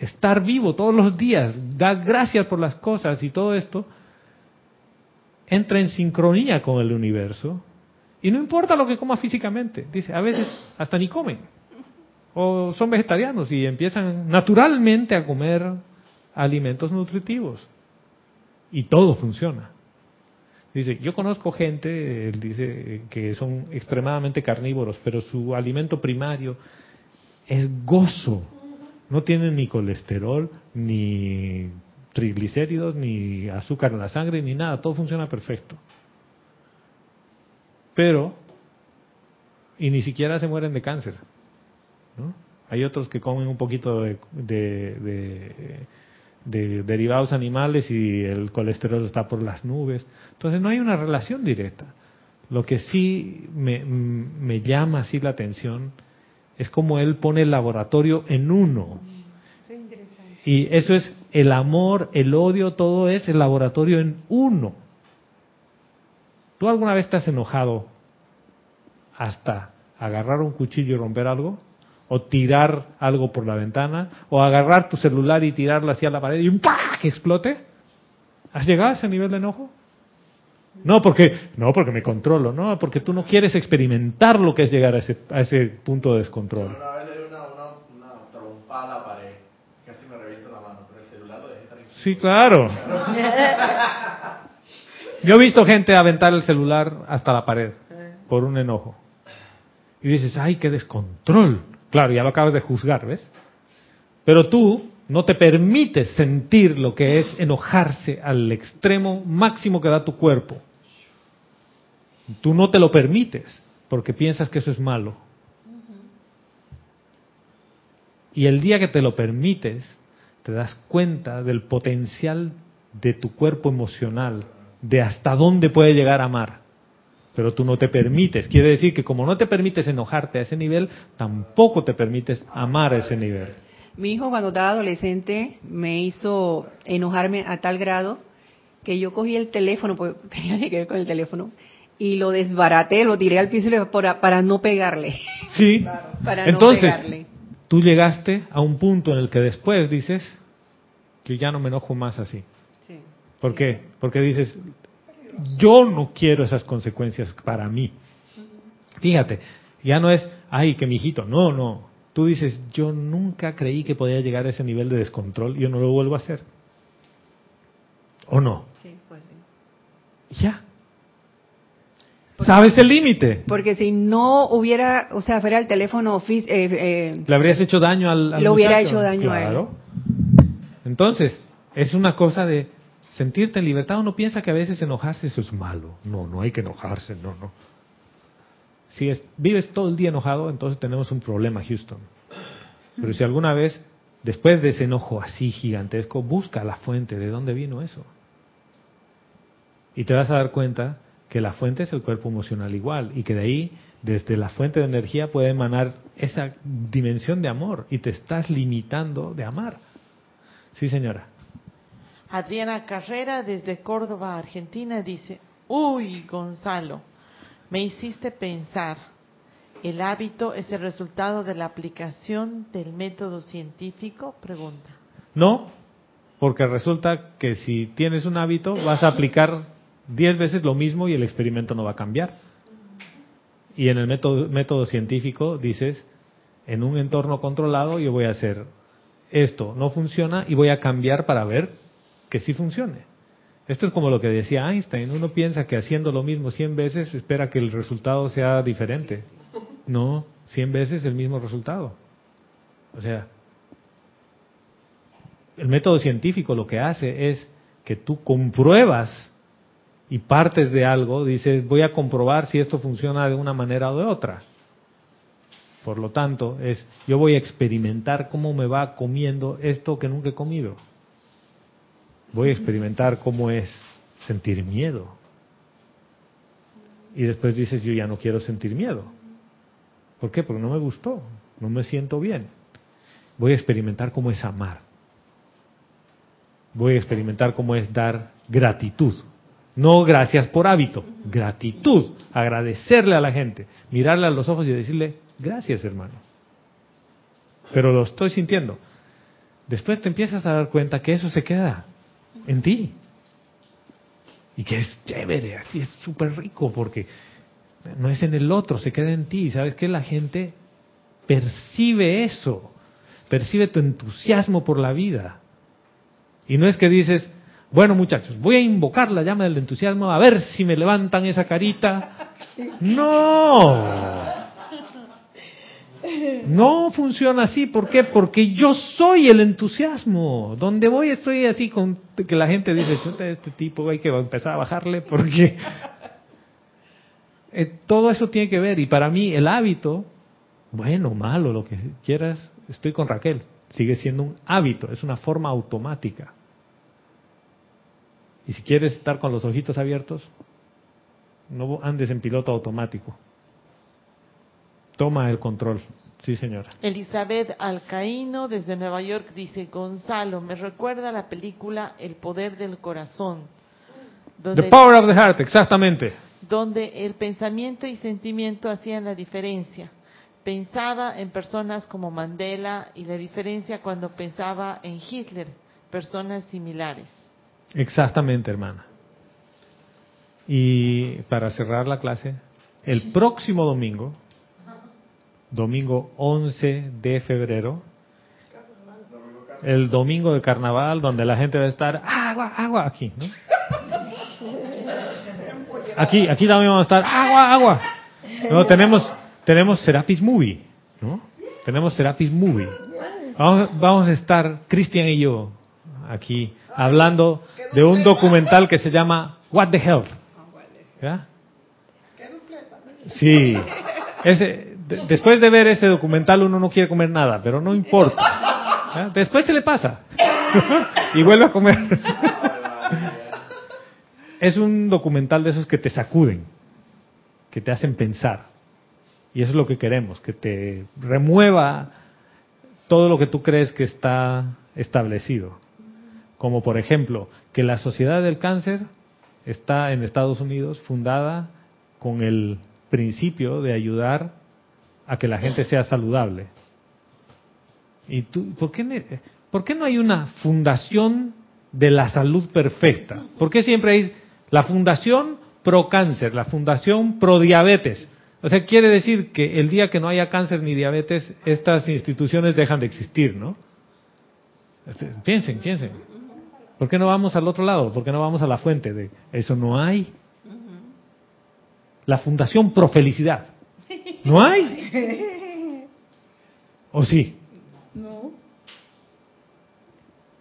estar vivo todos los días, da gracias por las cosas y todo esto, entra en sincronía con el universo y no importa lo que coma físicamente, dice, a veces hasta ni comen o son vegetarianos y empiezan naturalmente a comer alimentos nutritivos y todo funciona. Dice, yo conozco gente, él dice, que son extremadamente carnívoros, pero su alimento primario es gozo. No tienen ni colesterol, ni triglicéridos, ni azúcar en la sangre, ni nada. Todo funciona perfecto. Pero, y ni siquiera se mueren de cáncer. ¿no? Hay otros que comen un poquito de, de, de de derivados animales y el colesterol está por las nubes. Entonces no hay una relación directa. Lo que sí me, me llama así la atención es como él pone el laboratorio en uno. Y eso es el amor, el odio, todo es el laboratorio en uno. ¿Tú alguna vez te has enojado hasta agarrar un cuchillo y romper algo? O tirar algo por la ventana, o agarrar tu celular y tirarlo hacia la pared y un ¡pah! que explote. ¿Has llegado a ese nivel de enojo? No porque, no porque me controlo, no, porque tú no quieres experimentar lo que es llegar a ese, a ese punto de descontrol. Una vez le di una, una, una trompa a la pared Sí, claro. Yo he visto gente aventar el celular hasta la pared por un enojo. Y dices, ay, qué descontrol. Claro, ya lo acabas de juzgar, ¿ves? Pero tú no te permites sentir lo que es enojarse al extremo máximo que da tu cuerpo. Tú no te lo permites porque piensas que eso es malo. Y el día que te lo permites, te das cuenta del potencial de tu cuerpo emocional, de hasta dónde puede llegar a amar. Pero tú no te permites. Quiere decir que como no te permites enojarte a ese nivel, tampoco te permites amar a ese nivel. Mi hijo cuando estaba adolescente me hizo enojarme a tal grado que yo cogí el teléfono, porque tenía que ver con el teléfono, y lo desbaraté, lo tiré al piso para, para no pegarle. Sí. Para Entonces, no pegarle. tú llegaste a un punto en el que después dices, yo ya no me enojo más así. Sí. ¿Por qué? Porque dices, yo no quiero esas consecuencias para mí. Fíjate, ya no es, ay, que mi hijito, no, no. Tú dices, yo nunca creí que podía llegar a ese nivel de descontrol, yo no lo vuelvo a hacer. ¿O no? Sí, pues sí. Ya. ¿Sabes el límite? Porque si no hubiera, o sea, fuera el teléfono, eh, eh, ¿Le habrías hecho daño al, al Le hubiera hecho daño a él. Claro. Entonces, es una cosa de sentirte en libertad. Uno piensa que a veces enojarse eso es malo. No, no hay que enojarse, no, no. Si es- vives todo el día enojado, entonces tenemos un problema, Houston. Pero si alguna vez, después de ese enojo así gigantesco, busca la fuente, ¿de dónde vino eso? Y te vas a dar cuenta que la fuente es el cuerpo emocional igual y que de ahí, desde la fuente de energía, puede emanar esa dimensión de amor y te estás limitando de amar. Sí, señora. Adriana Carrera desde Córdoba, Argentina, dice, uy, Gonzalo, me hiciste pensar, ¿el hábito es el resultado de la aplicación del método científico? Pregunta. No, porque resulta que si tienes un hábito, vas a aplicar 10 veces lo mismo y el experimento no va a cambiar. Y en el método, método científico dices, en un entorno controlado yo voy a hacer esto, no funciona y voy a cambiar para ver que sí funcione. Esto es como lo que decía Einstein, uno piensa que haciendo lo mismo 100 veces espera que el resultado sea diferente. No, 100 veces el mismo resultado. O sea, el método científico lo que hace es que tú compruebas y partes de algo, dices, voy a comprobar si esto funciona de una manera o de otra. Por lo tanto, es, yo voy a experimentar cómo me va comiendo esto que nunca he comido. Voy a experimentar cómo es sentir miedo. Y después dices, yo ya no quiero sentir miedo. ¿Por qué? Porque no me gustó, no me siento bien. Voy a experimentar cómo es amar. Voy a experimentar cómo es dar gratitud. No gracias por hábito, gratitud. Agradecerle a la gente, mirarle a los ojos y decirle, gracias hermano. Pero lo estoy sintiendo. Después te empiezas a dar cuenta que eso se queda en ti. Y que es chévere, así es súper rico, porque no es en el otro, se queda en ti. ¿Sabes qué? La gente percibe eso, percibe tu entusiasmo por la vida. Y no es que dices, bueno muchachos, voy a invocar la llama del entusiasmo a ver si me levantan esa carita. No. No funciona así. ¿Por qué? Porque yo soy el entusiasmo. Donde voy estoy así con que la gente dice, "Chuta, este tipo hay que empezar a bajarle porque eh, todo eso tiene que ver. Y para mí el hábito, bueno, malo, lo que quieras, estoy con Raquel. Sigue siendo un hábito, es una forma automática. Y si quieres estar con los ojitos abiertos, no andes en piloto automático. Toma el control. Sí, señora. Elizabeth Alcaíno desde Nueva York dice, Gonzalo, me recuerda la película El poder del corazón, The donde, power of the heart, exactamente. donde el pensamiento y sentimiento hacían la diferencia. Pensaba en personas como Mandela y la diferencia cuando pensaba en Hitler, personas similares. Exactamente, hermana. Y para cerrar la clase, el próximo domingo, domingo 11 de febrero, el domingo de carnaval donde la gente va a estar agua, agua aquí, ¿no? Aquí, aquí también vamos a estar agua, agua. No, tenemos, tenemos Serapis Movie, ¿no? Tenemos Serapis Movie. Vamos, vamos a estar, Cristian y yo, aquí, hablando de un documental que se llama What the Hell. ¿Ya? Sí. Ese, de- después de ver ese documental uno no quiere comer nada, pero no importa. ¿Ya? Después se le pasa. y vuelve a comer. es un documental de esos que te sacuden, que te hacen pensar. Y eso es lo que queremos, que te remueva todo lo que tú crees que está establecido. Como por ejemplo, que la Sociedad del Cáncer está en Estados Unidos fundada con el principio de ayudar a que la gente sea saludable. ¿Y tú, por qué, ne- por qué no hay una fundación de la salud perfecta? ¿Por qué siempre hay la fundación pro cáncer, la fundación pro diabetes? O sea, quiere decir que el día que no haya cáncer ni diabetes, estas instituciones dejan de existir, ¿no? Piensen, piensen. ¿Por qué no vamos al otro lado? ¿Por qué no vamos a la fuente de eso no hay? La Fundación Pro Felicidad. ¿No hay? ¿O sí? No.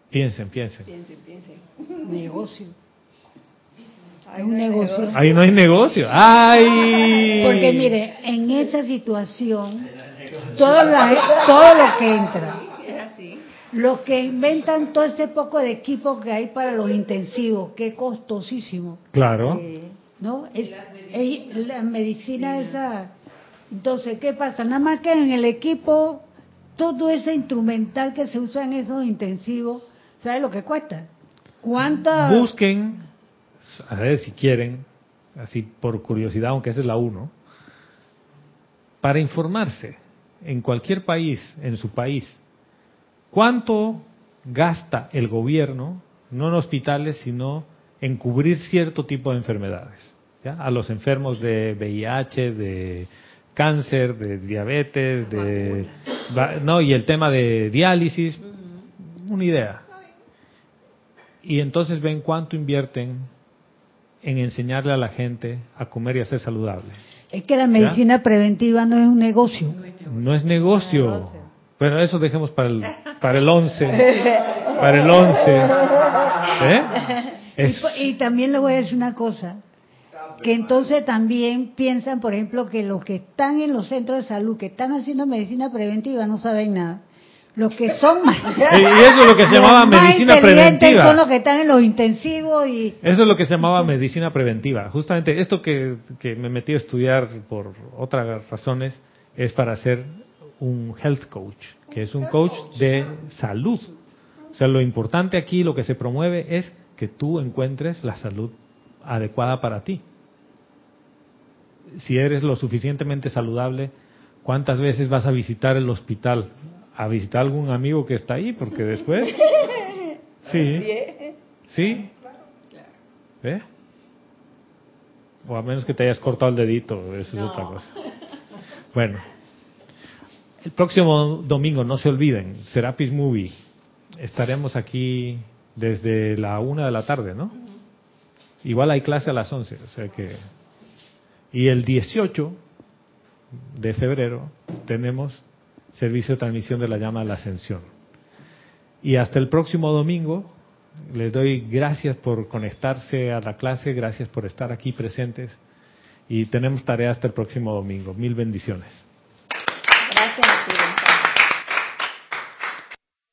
Piensen, piensen. Piensen, piensen. Negocio. Hay un negocio. Ahí no hay negocio. ¡Ay! Porque mire, en esa situación, todo, la- todo lo que entra, los que inventan todo este poco de equipo que hay para los intensivos, que es costosísimo, Claro. ¿no? Es, es- la medicina esa. Entonces, ¿qué pasa? Nada más que en el equipo, todo ese instrumental que se usa en esos intensivos, ¿sabe lo que cuesta? ¿Cuánta? Busquen, a ver si quieren, así por curiosidad, aunque esa es la uno, para informarse en cualquier país, en su país, cuánto gasta el gobierno, no en hospitales, sino en cubrir cierto tipo de enfermedades. ¿ya? A los enfermos de VIH, de cáncer, de diabetes, de... No, y el tema de diálisis, una idea. Y entonces ven cuánto invierten en enseñarle a la gente a comer y a ser saludable. Es que la medicina preventiva no es un negocio. No es negocio. Pero eso dejemos para el para el 11. Para el 11. ¿Eh? Y, Es- y también le voy a decir una cosa, que entonces también piensan, por ejemplo, que los que están en los centros de salud, que están haciendo medicina preventiva, no saben nada. Los que son más... y eso es lo que se llamaba medicina preventiva. Son los que están en los intensivos y... Eso es lo que se llamaba medicina preventiva. Justamente esto que, que me metí a estudiar por otras razones es para ser un health coach, que es un coach de salud. O sea, lo importante aquí, lo que se promueve es que tú encuentres la salud adecuada para ti. Si eres lo suficientemente saludable, ¿cuántas veces vas a visitar el hospital? A visitar a algún amigo que está ahí, porque después... Sí. ¿Sí? ¿Eh? O a menos que te hayas cortado el dedito, eso es otra cosa. Bueno, el próximo domingo, no se olviden, Serapis Movie. Estaremos aquí desde la una de la tarde, ¿no? Igual hay clase a las 11, o sea que... Y el 18 de febrero tenemos servicio de transmisión de la llama de la ascensión. Y hasta el próximo domingo, les doy gracias por conectarse a la clase, gracias por estar aquí presentes y tenemos tarea hasta el próximo domingo. Mil bendiciones.